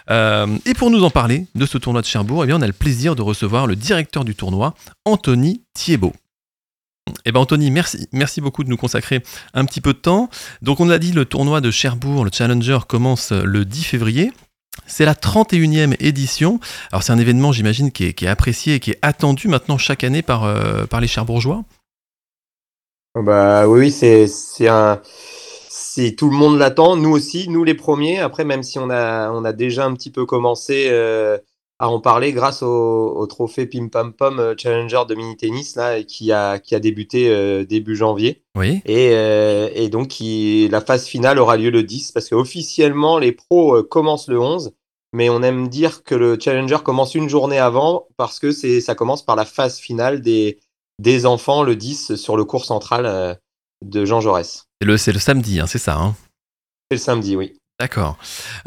Euh, et pour nous en parler de ce tournoi de Cherbourg, eh bien, on a le plaisir de recevoir le directeur du tournoi, Anthony Thiebaud. Eh ben Anthony, merci, beaucoup de nous consacrer un petit peu de temps. Donc on l'a dit, le tournoi de Cherbourg, le Challenger, commence le 10 février. C'est la 31e édition. Alors c'est un événement, j'imagine, qui est, apprécié et qui est attendu maintenant chaque année par, euh, les Cherbourgeois. Bah oui, c'est un tout le monde l'attend, nous aussi, nous les premiers. Après, même si on a on a déjà un petit peu commencé euh, à en parler grâce au, au trophée Pim Pam Pom euh, Challenger de mini tennis là qui a qui a débuté euh, début janvier Oui. et euh, et donc qui la phase finale aura lieu le 10 parce qu'officiellement les pros euh, commencent le 11. Mais on aime dire que le Challenger commence une journée avant parce que c'est ça commence par la phase finale des des enfants le 10 sur le cours central de Jean Jaurès. C'est le, c'est le samedi, hein, c'est ça. hein? C'est le samedi, oui. D'accord.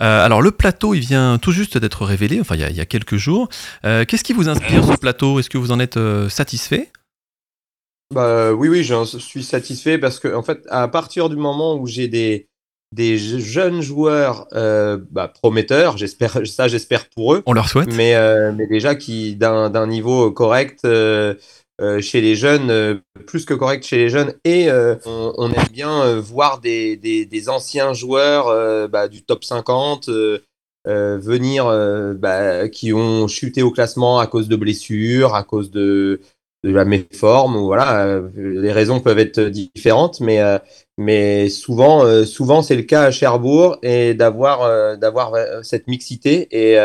Euh, alors le plateau, il vient tout juste d'être révélé, enfin il y a, il y a quelques jours. Euh, Qu'est-ce qui vous inspire ce plateau? Est-ce que vous en êtes euh, satisfait? Bah, oui, oui, j'en suis satisfait parce que, en fait, à partir du moment où j'ai des, des je- jeunes joueurs bah, prometteurs, j'espère, ça, j'espère pour eux, On leur souhaite. mais, mais déjà qui d'un d'un niveau correct euh, chez les jeunes, euh, plus que correct chez les jeunes, et euh, on, on aime bien euh, voir des, des, des anciens joueurs euh, bah, du top 50 euh, euh, venir, bah, qui ont chuté au classement à cause de blessures, à cause de, de la méforme, ou voilà, les raisons peuvent être différentes, mais, mais souvent, souvent c'est le cas à Cherbourg, et d'avoir d'avoir cette mixité, et,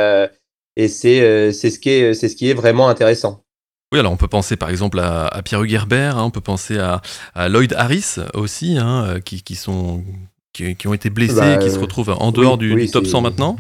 et c'est ce, qui ce qui est vraiment intéressant. Oui, alors on peut penser par exemple à, à Pierre-Hugues Herbert, hein, on peut penser à, à Lloyd Harris aussi, hein, euh, qui, qui sont, qui, qui ont été blessés, Bah, qui se retrouvent en dehors oui, du, oui, du top c'est- 100 maintenant.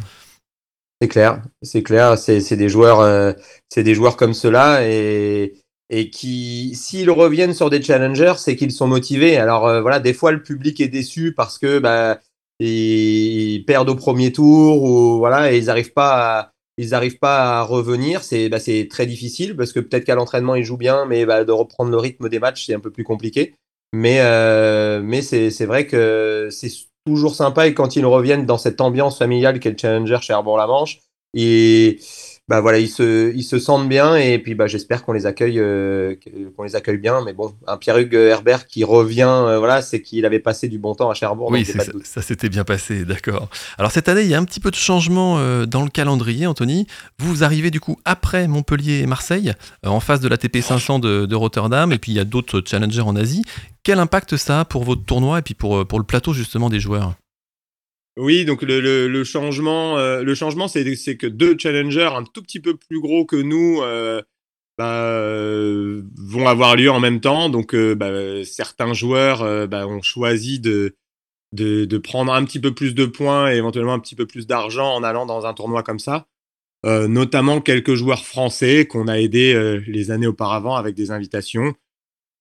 C'est clair, c'est clair, c'est des joueurs, euh, c'est des joueurs comme cela et et qui, s'ils reviennent sur des challengers, c'est qu'ils sont motivés. Alors euh, voilà, des fois le public est déçu parce que bah ils perdent au premier tour ou voilà et ils arrivent pas à ils arrivent pas à revenir. C'est bah, très difficile parce que peut-être qu'à l'entraînement ils jouent bien, mais bah, de reprendre le rythme des matchs c'est un peu plus compliqué. Mais euh, mais c'est vrai que c'est toujours sympa et quand ils reviennent dans cette ambiance familiale qu'est le Challenger chez Arbor-la-Manche, et bah voilà, ils se, ils se sentent bien et puis bah j'espère qu'on les accueille, euh, qu'on les accueille bien. Mais bon, un Pierre-Hugues Herbert qui revient, euh, voilà, c'est qu'il avait passé du bon temps à Cherbourg. Oui, donc ça, s'était bien passé, d'accord. Alors cette année, il y a un petit peu de changement euh, dans le calendrier, Anthony. Vous arrivez du coup après Montpellier et Marseille, en face de la TP 500 de, de Rotterdam, et puis il y a d'autres challengers en Asie. Quel impact ça a pour votre tournoi et puis pour, pour le plateau justement des joueurs? Oui, donc le, changement, euh, le changement, c'est que deux challengers un tout petit peu plus gros que nous euh, bah, euh, vont avoir lieu en même temps. Donc, euh, bah, certains joueurs bah, ont choisi de, prendre un petit peu plus de points et éventuellement un petit peu plus d'argent en allant dans un tournoi comme ça. Notamment quelques joueurs français qu'on a aidés les années auparavant avec des invitations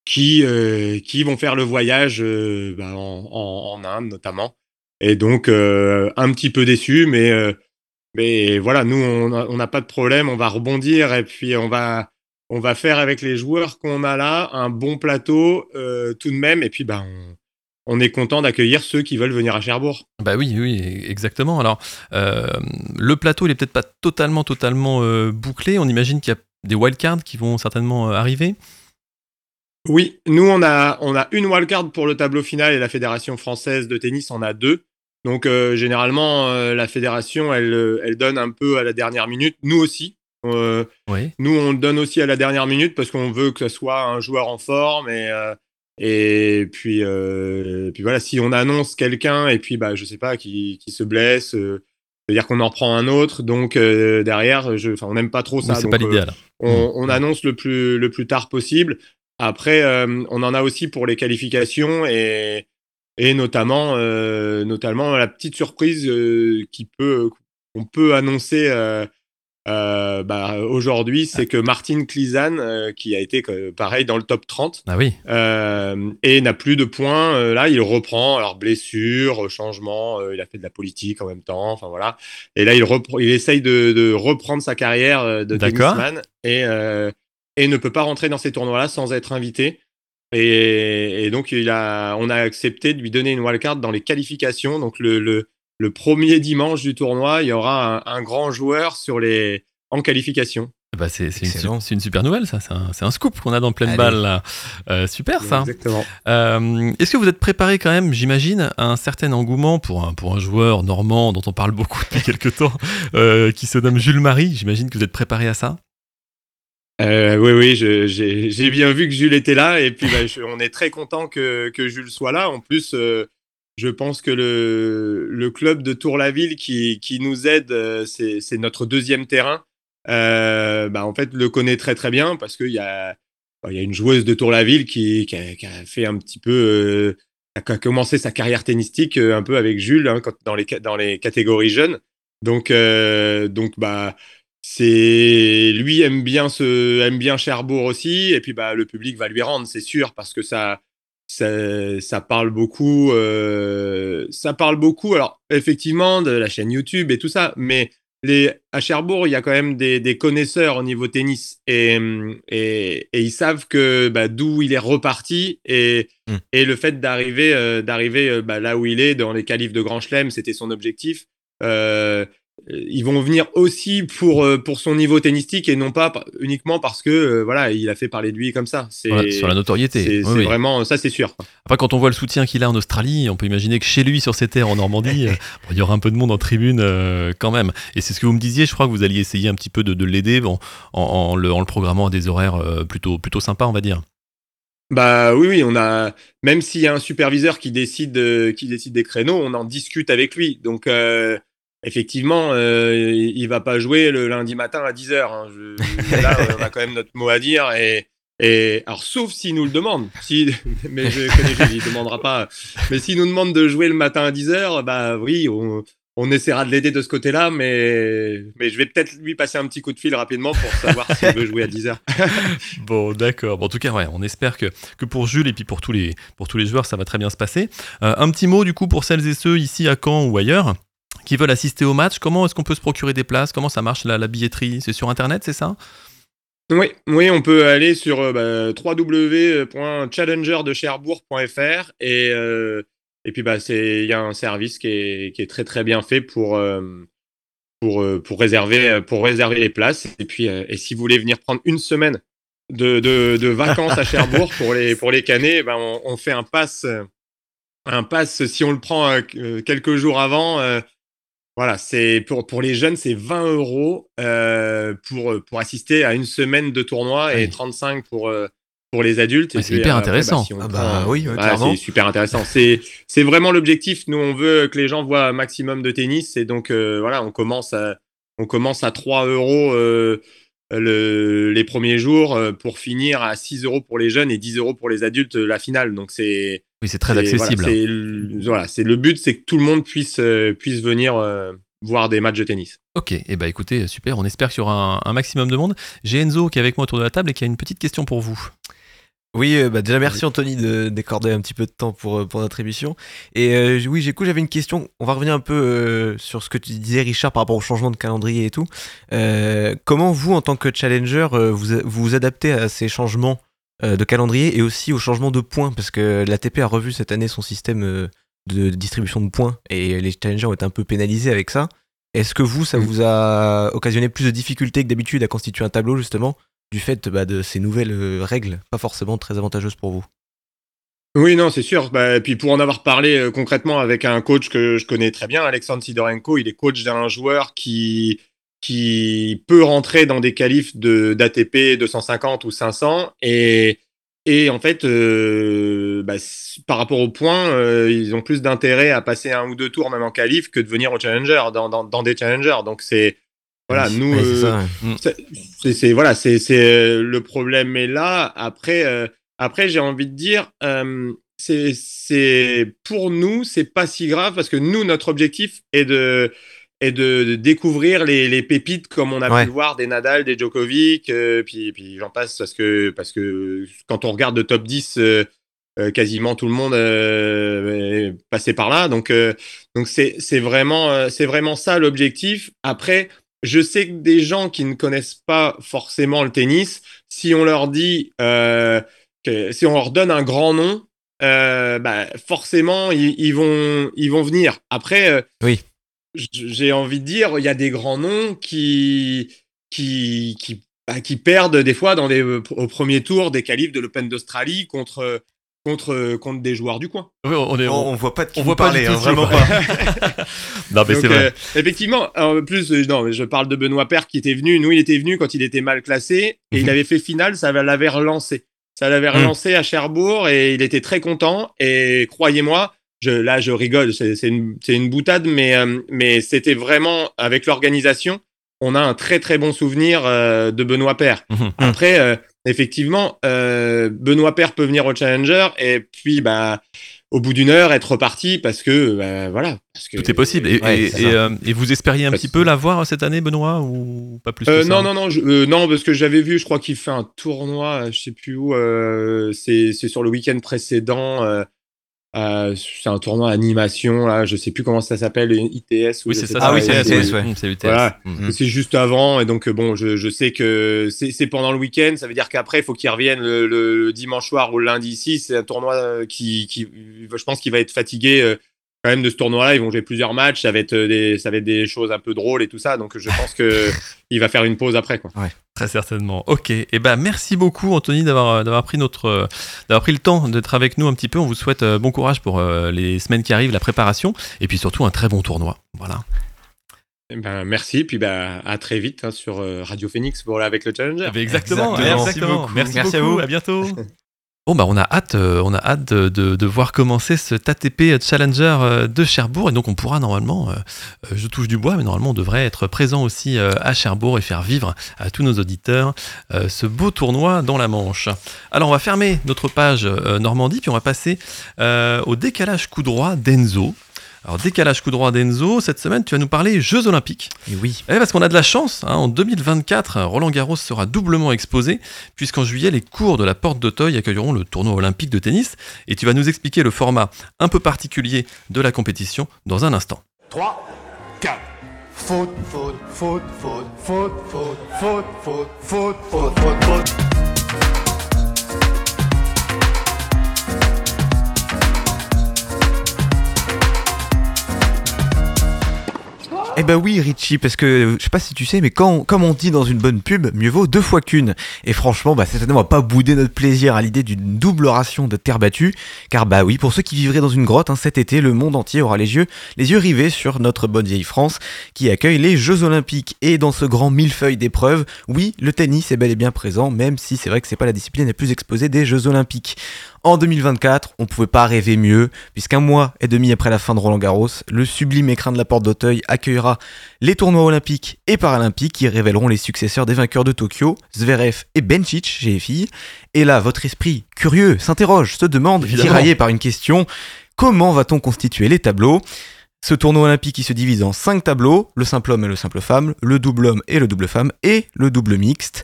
qui, vont faire le voyage bah, en, en, en Inde notamment. Et donc, euh, un petit peu déçu, mais, euh, mais voilà, nous, on n'a pas de problème, on va rebondir et puis on va, on va faire avec les joueurs qu'on a là un bon plateau euh, tout de même. Et puis, bah, on, on est content d'accueillir ceux qui veulent venir à Cherbourg. Bah oui, oui, exactement. Alors, euh, le plateau, il est peut-être pas totalement, totalement euh, bouclé. On imagine qu'il y a des wildcards qui vont certainement euh, arriver. Oui, nous, on a, on a une wildcard pour le tableau final et la Fédération française de tennis en a deux. Donc, euh, généralement, euh, la fédération, elle, euh, elle donne un peu à la dernière minute. Nous aussi. Euh, Oui. Nous, on donne aussi à la dernière minute parce qu'on veut que ce soit un joueur en forme et euh, et puis euh, puis voilà, si on annonce quelqu'un et puis bah je sais pas qui, qui se blesse, euh, c'est-à-dire qu'on en prend un autre. Donc euh, derrière, je, enfin on n'aime pas trop ça. Oui, c'est donc, pas l'idéal. on, on annonce le plus le plus tard possible. Après, euh, on en a aussi pour les qualifications et et notamment euh, notamment la petite surprise euh, qui peut qu'on peut annoncer euh, bah, aujourd'hui, c'est que Martin Klizan, euh, qui a été euh, pareil dans le top 30, Ah oui. et n'a plus de points. Là, il reprend. Alors blessure, changement. il a fait de la politique en même temps. Enfin voilà. Et là, il, il essaye de, de reprendre sa carrière de tennisman et et ne peut pas rentrer dans ces tournois-là sans être invité. Et, et donc, il a, on a accepté de lui donner une wildcard dans les qualifications. Donc, le, le, le premier dimanche du tournoi, il y aura un, un grand joueur sur les, en qualification. Bah c'est c'est une, super nouvelle, ça. C'est un, c'est un scoop qu'on a dans pleine Allez. balle. là. Euh, super, ça. Exactement. Euh, Est-ce que vous êtes préparé quand même, j'imagine, à un certain engouement pour un, pour un joueur normand dont on parle beaucoup depuis quelques temps, euh, qui se nomme Jules Marie? J'imagine que vous êtes préparé à ça Euh, oui, oui, j'ai bien vu que Jules était là et puis bah, on est très content que, Jules soit là. En plus, euh, je pense que le, club de Tour-la-Ville qui, qui nous aide, euh, c'est notre deuxième terrain. Bah, en fait, le connaît très très bien parce qu'il y a, bah, une joueuse de Tour-la-Ville qui, a, qui a fait un petit peu, a commencé sa carrière tennistique un peu avec Jules hein, dans, les, dans les catégories jeunes. Donc, donc bah, c'est lui aime bien ce aime bien Cherbourg aussi et puis bah le public va lui rendre c'est sûr parce que ça ça, ça parle beaucoup euh, ça parle beaucoup alors effectivement de la chaîne YouTube et tout ça mais les, à Cherbourg, il y a quand même des, des connaisseurs au niveau tennis et, et, et ils savent que bah, d'où il est reparti et, Mm. et le fait d'arriver euh, d'arriver euh, bah, là où il est dans les qualifs de Grand Chelem, c'était son objectif. Euh, ils vont venir aussi pour euh, pour son niveau tennistique et non pas uniquement parce que euh, voilà il a fait parler de lui comme ça. C'est Voilà, sur la notoriété. c'est Oui, c'est oui. vraiment ça c'est sûr. Après, quand on voit le soutien qu'il a en Australie, on peut imaginer que chez lui, sur ses terres en Normandie, euh, bon, il y aura un peu de monde en tribune euh, quand même. Et c'est ce que vous me disiez, je crois que vous alliez essayer un petit peu de, de l'aider bon, en, en le, en le programmant à des horaires euh, plutôt, plutôt sympas, on va dire. Bah oui, oui, on a même s'il y a un superviseur qui décide euh, qui décide des créneaux, on en discute avec lui. Donc euh, effectivement, euh, il va pas jouer le lundi matin à 10h. Hein. Là, on a quand même notre mot à dire et et alors sauf s'il nous le demande. Si mais je connais il demandera pas. Mais s'il nous demande de jouer le matin à 10h, bah oui, on on essaiera de l'aider de ce côté-là, mais, mais je vais peut-être lui passer un petit coup de fil rapidement pour savoir s'il veut jouer à 10h. Bon, d'accord. Bon, en tout cas, ouais, on espère que, que pour Jules et puis pour tous les, pour tous les joueurs, ça va très bien se passer. Euh, un petit mot, du coup, pour celles et ceux ici à Caen ou ailleurs qui veulent assister au match. Comment est-ce qu'on peut se procurer des places? Comment ça marche la, la billetterie? C'est sur Internet, c'est ça? Oui, oui, on peut aller sur euh, bah, www.challengerdecherbourg.fr et, euh, et puis bah, c'est- il y a un service qui est, qui est très très bien fait pour, euh, pour, pour, réserver, pour réserver les places. Et puis, euh, et si vous voulez venir prendre une semaine de, de, de vacances à Cherbourg pour les, pour les canets, ben on, on fait un pass, un pass si on le prend quelques jours avant. Voilà, c'est pour, pour les jeunes, c'est 20 euros euh, pour, pour assister à une semaine de tournoi et Oui. 35 pour, euh, pour les adultes. Et c'est hyper après, intéressant. si Ah bah oui, ouais, voilà, clairement. c'est super intéressant. C'est vraiment l'objectif. Nous, on veut que les gens voient un maximum de tennis. Et donc, euh, voilà, on commence à, on commence à 3 euros le, les premiers jours pour finir à 6 euros pour les jeunes et 10 euros pour les adultes la finale. Donc, c'est Oui, c'est très accessible. Voilà, c'est le- voilà, c'est le but, c'est que tout le monde puisse, euh, puisse venir euh, voir des matchs de tennis. Ok, et bah écoutez, super, on espère qu'il y aura un, un maximum de monde. J'ai Enzo qui est avec moi autour de la table et qui a une petite question pour vous. Oui, euh, bah déjà merci Anthony de d'accorder un petit peu de temps pour, pour notre émission. Et euh, oui, j'ai j'avais une question. On va revenir un peu euh, sur ce que tu disais, Richard, par rapport au changement de calendrier et tout. Euh, comment vous, en tant que challenger, vous vous, vous adaptez à ces changements? euh, de calendrier et aussi aux changements de points Parce que l'ATP a revu cette année son système euh, de distribution de points et les challengers ont été un peu pénalisés avec ça. Est-ce que vous, ça Mm. vous a occasionné plus de difficultés que d'habitude à constituer un tableau justement du fait bah, de ces nouvelles euh, règles, pas forcément très avantageuses pour vous? Oui, non, c'est sûr. Bah, et puis pour en avoir parlé euh, concrètement avec un coach que je connais très bien, Alexandre Sidorenko, il est coach d'un joueur qui qui peut rentrer dans des qualifs de d'ATP 250 ou 500 et et en fait, euh, bah, par rapport aux points, euh, ils ont plus d'intérêt à passer un ou deux tours même en qualif que de venir au challenger dans, dans, dans des challengers. Donc c'est voilà, Oui, nous c'est euh, ouais. c'est- voilà, c'est c'est euh, le problème est là. Après, après j'ai envie de dire, c'est c'est pour nous, c'est pas si grave parce que nous, notre objectif est de est de, de découvrir les, les pépites comme on a Ouais. pu le voir des Nadal, des Djokovic, euh, puis puis j'en passe parce que parce que quand on regarde le top 10 euh, euh, quasiment tout le monde est passé par là. Donc, donc c'est c'est vraiment, c'est vraiment ça l'objectif. Après, je sais que des gens qui ne connaissent pas forcément le tennis, si on leur dit, que, si on leur donne un grand nom, bah, forcément ils, ils vont, ils vont venir. Après, Oui. J'ai envie de dire, il y a des grands noms qui, qui, qui, bah, qui perdent des fois dans des, au premier tour des qualifs de l'Open d'Australie contre, contre, contre des joueurs du coin. Oui, on on voit pas de qui on voit pas hein, vraiment pas. Non, mais Donc, c'est vrai. euh, effectivement, en plus, euh, non, je parle de Benoît Père qui était venu. Nous, il était venu quand il était mal classé et il Mhm. avait fait finale, ça l'avait relancé. Ça l'avait Mhm. relancé à Cherbourg et il était très content. Et croyez-moi, je, là, je rigole, c'est une, une boutade, mais, euh, mais c'était vraiment avec l'organisation. On a un très très bon souvenir euh, de Benoît Père. Mhm. Après, euh, effectivement, euh, Benoît Père peut venir au Challenger et puis, bah, au bout d'une heure, être reparti parce que, bah, voilà. Parce que, Tout est possible. Et, Ouais, et- euh, et vous espériez un petit peu la voir cette année, Benoît, ou pas plus que Euh, ça? non, non, non, je- non, parce que j'avais vu, je crois qu'il fait un tournoi, je sais plus où, euh, c'est c'est sur le week-end précédent. Euh, c'est un tournoi animation, là, je sais plus comment ça s'appelle, ITS. ou Oui, c'est ça. Ah oui, c'est l'ITS, ouais. Mmh, C'est l'UTS. Voilà. Mmh. C'est juste avant, et donc bon, je, je sais que c'est c'est pendant le week-end, ça veut dire qu'après, il faut qu'ils reviennent le, le- le dimanche soir ou le lundi ici. C'est un tournoi euh, qui, qui je pense qu'il va être fatigué euh, quand même de ce tournoi-là. Ils vont jouer plusieurs matchs, ça va être euh, des, ça va être des choses un peu drôles et tout ça, donc je pense que il va faire une pause après, quoi. Très certainement. Ok. Et ben merci beaucoup Anthony d'avoir d'avoir pris notre euh, d'avoir pris le temps d'être avec nous un petit peu. On vous souhaite euh, bon courage pour euh, les semaines qui arrivent, la préparation, et puis surtout un très bon tournoi. Voilà. Eh Ben, merci, puis ben, à très vite hein, sur euh, Radio Phoenix pour avec le Challenger. Eh exactement. Exactement. Merci beaucoup. Merci, à vous. À bientôt. Bon bah on a hâte, euh, on a hâte de, voir commencer cet ATP Challenger euh, de Cherbourg et donc on pourra normalement, euh, je touche du bois, mais normalement on devrait être présent aussi à Cherbourg et faire vivre à tous nos auditeurs ce beau tournoi dans la Manche. Alors on va fermer notre page Normandie puis on va passer au décalage coup droit d'Enzo. Alors décalage coup droit d'Enzo, cette semaine tu vas nous parler Jeux Olympiques. Et oui. Eh, parce qu'on a de la chance, hein, en 2024, Roland Garros sera doublement exposé, puisqu'en juillet, les cours de la Porte d'Auteuil accueilleront le tournoi olympique de tennis, et tu vas nous expliquer le format un peu particulier de la compétition dans un instant. 3, 4. Faute, faute, faute, faute, faute, faute, faute, faute, faute, faute, faute, Eh ben oui, Richie, parce que je sais pas si tu sais, mais comme on dit dans une bonne pub, mieux vaut deux fois qu'une. Et franchement, bah, certainement, on va pas bouder notre plaisir à l'idée d'une double ration de terre battue, car bah oui, pour ceux qui vivraient dans une grotte, hein, cet été, le monde entier aura les yeux, les yeux rivés sur notre bonne vieille France, qui accueille les Jeux Olympiques. Et dans ce grand millefeuille d'épreuves, oui, le tennis est bel et bien présent, même si c'est vrai que c'est pas la discipline la plus exposée des Jeux Olympiques. En 2024, on pouvait pas rêver mieux, puisqu'un mois et demi après la fin de Roland Garros, le sublime écrin de la Porte d'Auteuil accueillera les tournois olympiques et paralympiques qui révéleront les successeurs des vainqueurs de Tokyo, Zverev et Bencic chez les filles. Et là, votre esprit curieux s'interroge, se demande, Évidemment. tiraillé par une question, comment va-t-on constituer les tableaux? Ce tournoi olympique qui se divise en 5 tableaux, le simple homme et le simple femme, le double homme et le double femme, et le double mixte.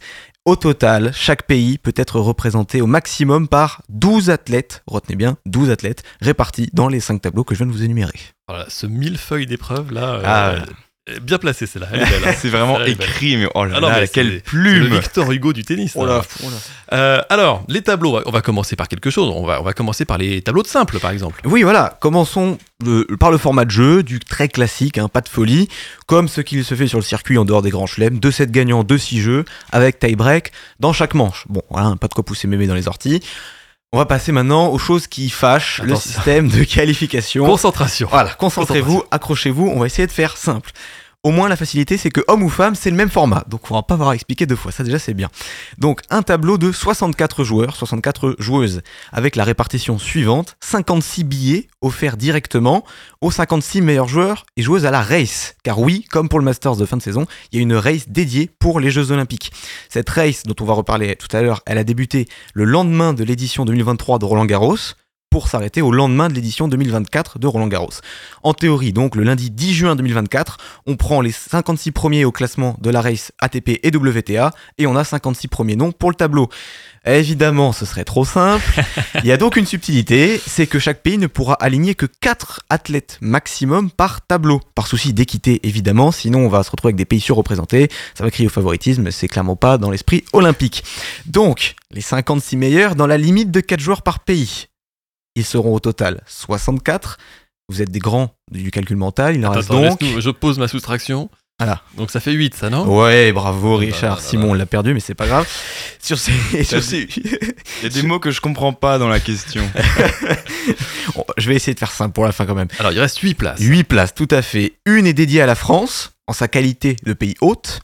Au total, chaque pays peut être représenté au maximum par 12 athlètes, retenez bien, 12 athlètes répartis dans les 5 tableaux que je viens de vous énumérer. Voilà, ce millefeuille d'épreuves là, euh, Ah. Euh, bien placé c'est là. Hein. C'est vraiment écrit, mais oh là Ah non, là, quelle le plume Victor Hugo du tennis. Oh là. Euh, alors, les tableaux, on va- on va commencer par quelque chose. On va, on va commencer par les tableaux de simple, par exemple. Oui, voilà, commençons le- par le format de jeu, du très classique, hein, pas de folie, comme ce qu'il se fait sur le circuit en dehors des grands chelems, 2 sets gagnants, 2 6 jeux, avec tie-break dans chaque manche. Bon, voilà, pas de quoi pousser mémé dans les orties. On va passer maintenant aux choses qui fâchent le système de qualification. Concentration. Voilà, concentrez-vous, accrochez-vous, on va essayer de faire simple. Au moins la facilité c'est que homme ou femme c'est le même format, donc on va pas avoir à expliquer deux fois, ça déjà c'est bien. Donc un tableau de 64 joueurs, 64 joueuses, avec la répartition suivante, 56 billets offerts directement aux 56 meilleurs joueurs et joueuses à la race. Car oui, comme pour le Masters de fin de saison, il y a une race dédiée pour les Jeux Olympiques. Cette race dont on va reparler tout à l'heure, elle a débuté le lendemain de l'édition 2023 de Roland Garros, pour s'arrêter au lendemain de l'édition 2024 de Roland Garros. En théorie, donc le lundi 10 juin 2024, on prend les 56 premiers au classement de la race ATP et WTA et on a 56 premiers noms pour le tableau. Évidemment, ce serait trop simple. Il y a donc une subtilité, c'est que chaque pays ne pourra aligner que 4 athlètes maximum par tableau. Par souci d'équité, évidemment, sinon on va se retrouver avec des pays surreprésentés, ça va crier au favoritisme, c'est clairement pas dans l'esprit olympique. Donc, les 56 meilleurs dans la limite de 4 joueurs par pays. Ils seront au total 64. Vous êtes des grands du calcul mental, il en reste Attends, donc... je pose ma soustraction. Voilà. Donc ça fait 8, ça, non? Ouais, bravo là Richard. là là Simon, on l'a perdu, mais c'est pas grave. Sur ces, sur ces- Il y a des mots que je comprends pas dans la question. Bon, je vais essayer de faire simple pour la fin quand même. Alors, il reste 8 places. 8 places, tout à fait. Une est dédiée à la France, en sa qualité de pays hôte,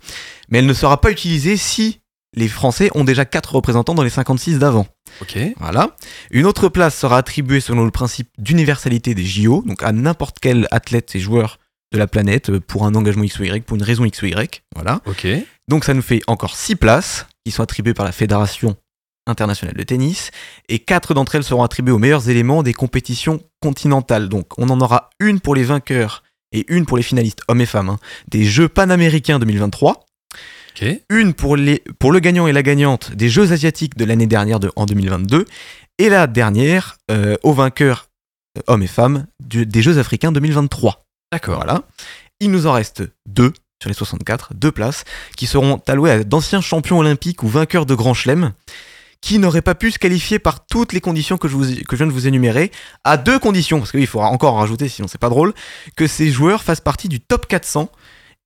mais elle ne sera pas utilisée si les Français ont déjà 4 représentants dans les 56 d'avant. Ok. Voilà. Une autre place sera attribuée selon le principe d'universalité des JO, donc à n'importe quel athlète et joueur de la planète euh, pour un engagement X ou Y, pour une raison X ou Y. Voilà. Ok. Donc ça nous fait encore 6 places qui sont attribuées par la Fédération internationale de tennis et 4 d'entre elles seront attribuées aux meilleurs éléments des compétitions continentales. Donc on en aura une pour les vainqueurs et une pour les finalistes hommes et femmes hein, des Jeux panaméricains 2023, Une pour, les, pour le gagnant et la gagnante des Jeux asiatiques de l'année dernière de, en 2022 et la dernière euh, aux vainqueurs euh, hommes et femmes, du- des Jeux africains 2023. D'accord. Voilà. Il nous en reste deux sur les 64, deux places, qui seront allouées à d'anciens champions olympiques ou vainqueurs de Grand Chelem, qui n'auraient pas pu se qualifier par toutes les conditions que je, vous, que je viens de vous énumérer, à deux conditions, parce qu'il faudra encore en rajouter, sinon c'est pas drôle, que ces joueurs fassent partie du top 400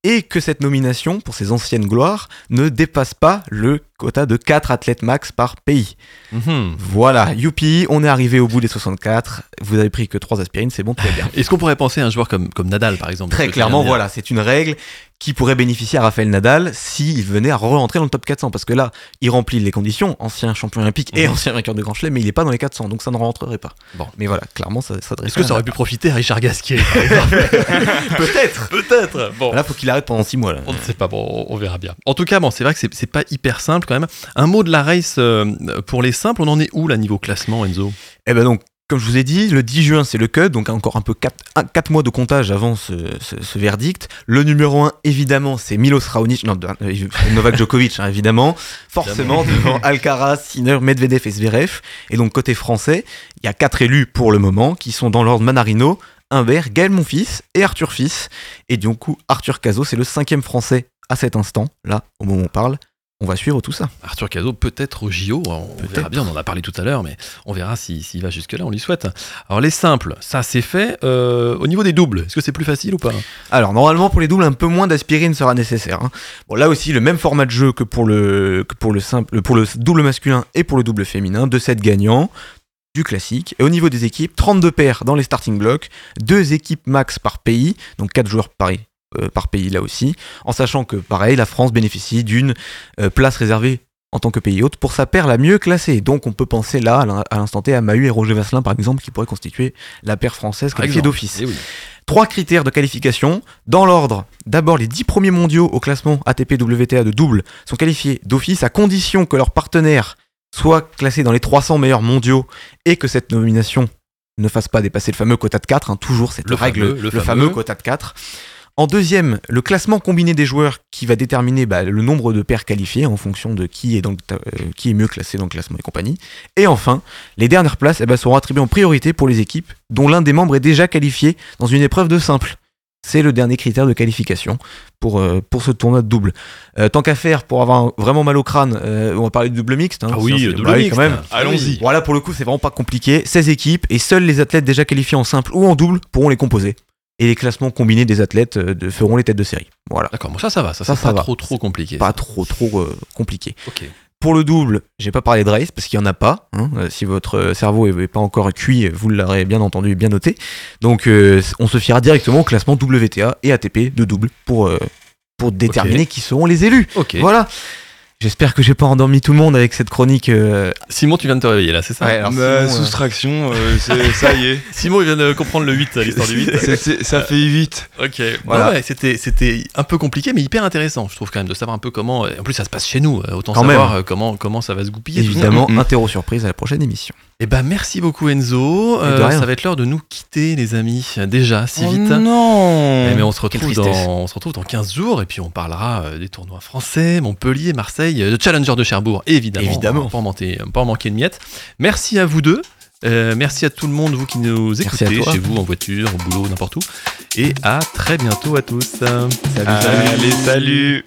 et que cette nomination, pour ces anciennes gloires, ne dépasse pas le quota de 4 athlètes max par pays. Mhm. Voilà, youpi, on est arrivé au bout des 64, vous avez pris que 3 aspirines, c'est bon, tout va bien. Est-ce qu'on pourrait penser à un joueur comme, comme Nadal, par exemple? Très clairement, voilà, c'est une règle qui pourrait bénéficier à Raphaël Nadal s'il venait à re-rentrer dans le top 400. Parce que là, il remplit les conditions, ancien champion olympique et Mhm. ancien vainqueur de Grand Chelem, mais il n'est pas dans les 400, donc ça ne rentrerait pas. Bon. Mais voilà, clairement, ça s'adresse Est-ce que ça aurait pu profiter à Richard Gasquet Peut-être, peut-être. Bon, Là, faut qu'il arrête pendant 6 mois. Là. on ne sait pas, bon, on- verra bien. En tout cas, bon, c'est vrai que c'est- pas hyper simple quand même. Un mot de la race euh, pour les simples, on en est où là niveau classement, Enzo? Et ben donc, comme je vous ai dit, le 10 juin, c'est le cut, donc encore un peu 4, mois de comptage avant ce, ce- ce verdict. Le numéro 1, évidemment, c'est Milos Raonic, non, euh, Novak Djokovic, hein, évidemment. Forcément, devant Alcaraz, Sinner, Medvedev et Zverev. Et donc, côté français, il y a quatre élus pour le moment, qui sont dans l'ordre Manarino, Humbert, Gaël Monfils et Arthur Fils. Et du coup, Arthur Cazot, c'est le cinquième français à cet instant, là, au moment où on parle. On va suivre tout ça. Arthur Cazot peut-être au JO, on verra bien, on en a parlé tout à l'heure, mais on verra s'il s'il va jusque-là, on lui souhaite. Alors les simples, ça c'est fait. Euh, au niveau des doubles, est-ce que c'est plus facile ou pas? Alors normalement pour les doubles un peu moins d'aspirine sera nécessaire. hein. Bon là aussi le même format de jeu que pour le que pour le simple pour le double masculin et pour le double féminin, deux sets gagnants, du classique. Et au niveau des équipes, 32 paires dans les starting blocks, deux équipes max par pays, donc quatre joueurs par, euh, par pays là aussi, en sachant que pareil la France bénéficie d'une euh, place réservée en tant que pays hôte pour sa paire la mieux classée. Donc on peut penser là à l'in- à l'instant T à Mahu et Roger Vasselin par exemple qui pourraient constituer la paire française qualifiée d'office. Eh oui. Trois critères de qualification. Dans l'ordre, d'abord les 10 premiers mondiaux au classement ATP WTA de double sont qualifiés d'office à condition que leur partenaire soit classé dans les 300 meilleurs mondiaux et que cette nomination ne fasse pas dépasser le fameux quota de 4, hein, toujours cette Le règle, fameux, le, le fameux. fameux. quota de 4. En deuxième, le classement combiné des joueurs qui va déterminer bah, le nombre de paires qualifiées en fonction de qui est, dans le ta- euh, qui est mieux classé dans le classement et compagnie. Et enfin, les dernières places eh ben, seront attribuées en priorité pour les équipes dont l'un des membres est déjà qualifié dans une épreuve de simple. C'est le dernier critère de qualification pour, euh, pour ce tournoi de double. Euh, tant qu'à faire, pour avoir vraiment mal au crâne, euh, on va parler de double mixte. hein, Ah oui, double bah oui, mixte. quand même. Allons-y. Voilà, pour le coup, c'est vraiment pas compliqué. 16 équipes et seuls les athlètes déjà qualifiés en simple ou en double pourront les composer. Et les classements combinés des athlètes euh, de- feront les têtes de série. Voilà. D'accord, bon ça ça va, ça, Ça, pas va. trop trop compliqué. Pas ça. trop, trop euh, compliqué. Pour le double, j'ai pas parlé de race parce qu'il y en a pas. hein. Euh, Si votre cerveau est pas encore cuit, vous l'aurez bien entendu et bien noté. Donc euh, on se fiera directement au classement WTA et ATP de double pour, euh, pour déterminer qui seront les élus. Voilà. J'espère que j'ai pas endormi tout le monde avec cette chronique. euh, Simon, tu viens de te réveiller là, c'est ça Ouais, alors Bah, Simon, euh, soustraction, euh, c'est- ça y est. Simon, il vient de comprendre le 8, l'histoire du 8. C'est- c'est- ça fait vite. Ok, Voilà. ouais, c'était c'était un peu compliqué, mais hyper intéressant. Je trouve quand même de savoir un peu comment. En plus, ça se passe chez nous. euh, Autant Quand savoir même. euh, comment comment ça va se goupiller. évidemment, Mm, mm. interro surprise à la prochaine émission. Eh ben, merci beaucoup Enzo. Euh, ça va être l'heure de nous quitter, les amis. Déjà, si Oh vite. non Eh, mais on se, retrouve dans, on se retrouve dans 15 jours et puis on parlera euh, des tournois français, Montpellier, Marseille, euh, de Challenger de Cherbourg, évidemment. Évidemment. On va pas en manquer, pas en manquer de miettes. Merci à vous deux. Euh, merci à tout le monde, vous qui nous écoutez, chez vous, en voiture, au boulot, n'importe où. Et à très bientôt à tous. Salut, salut. Salut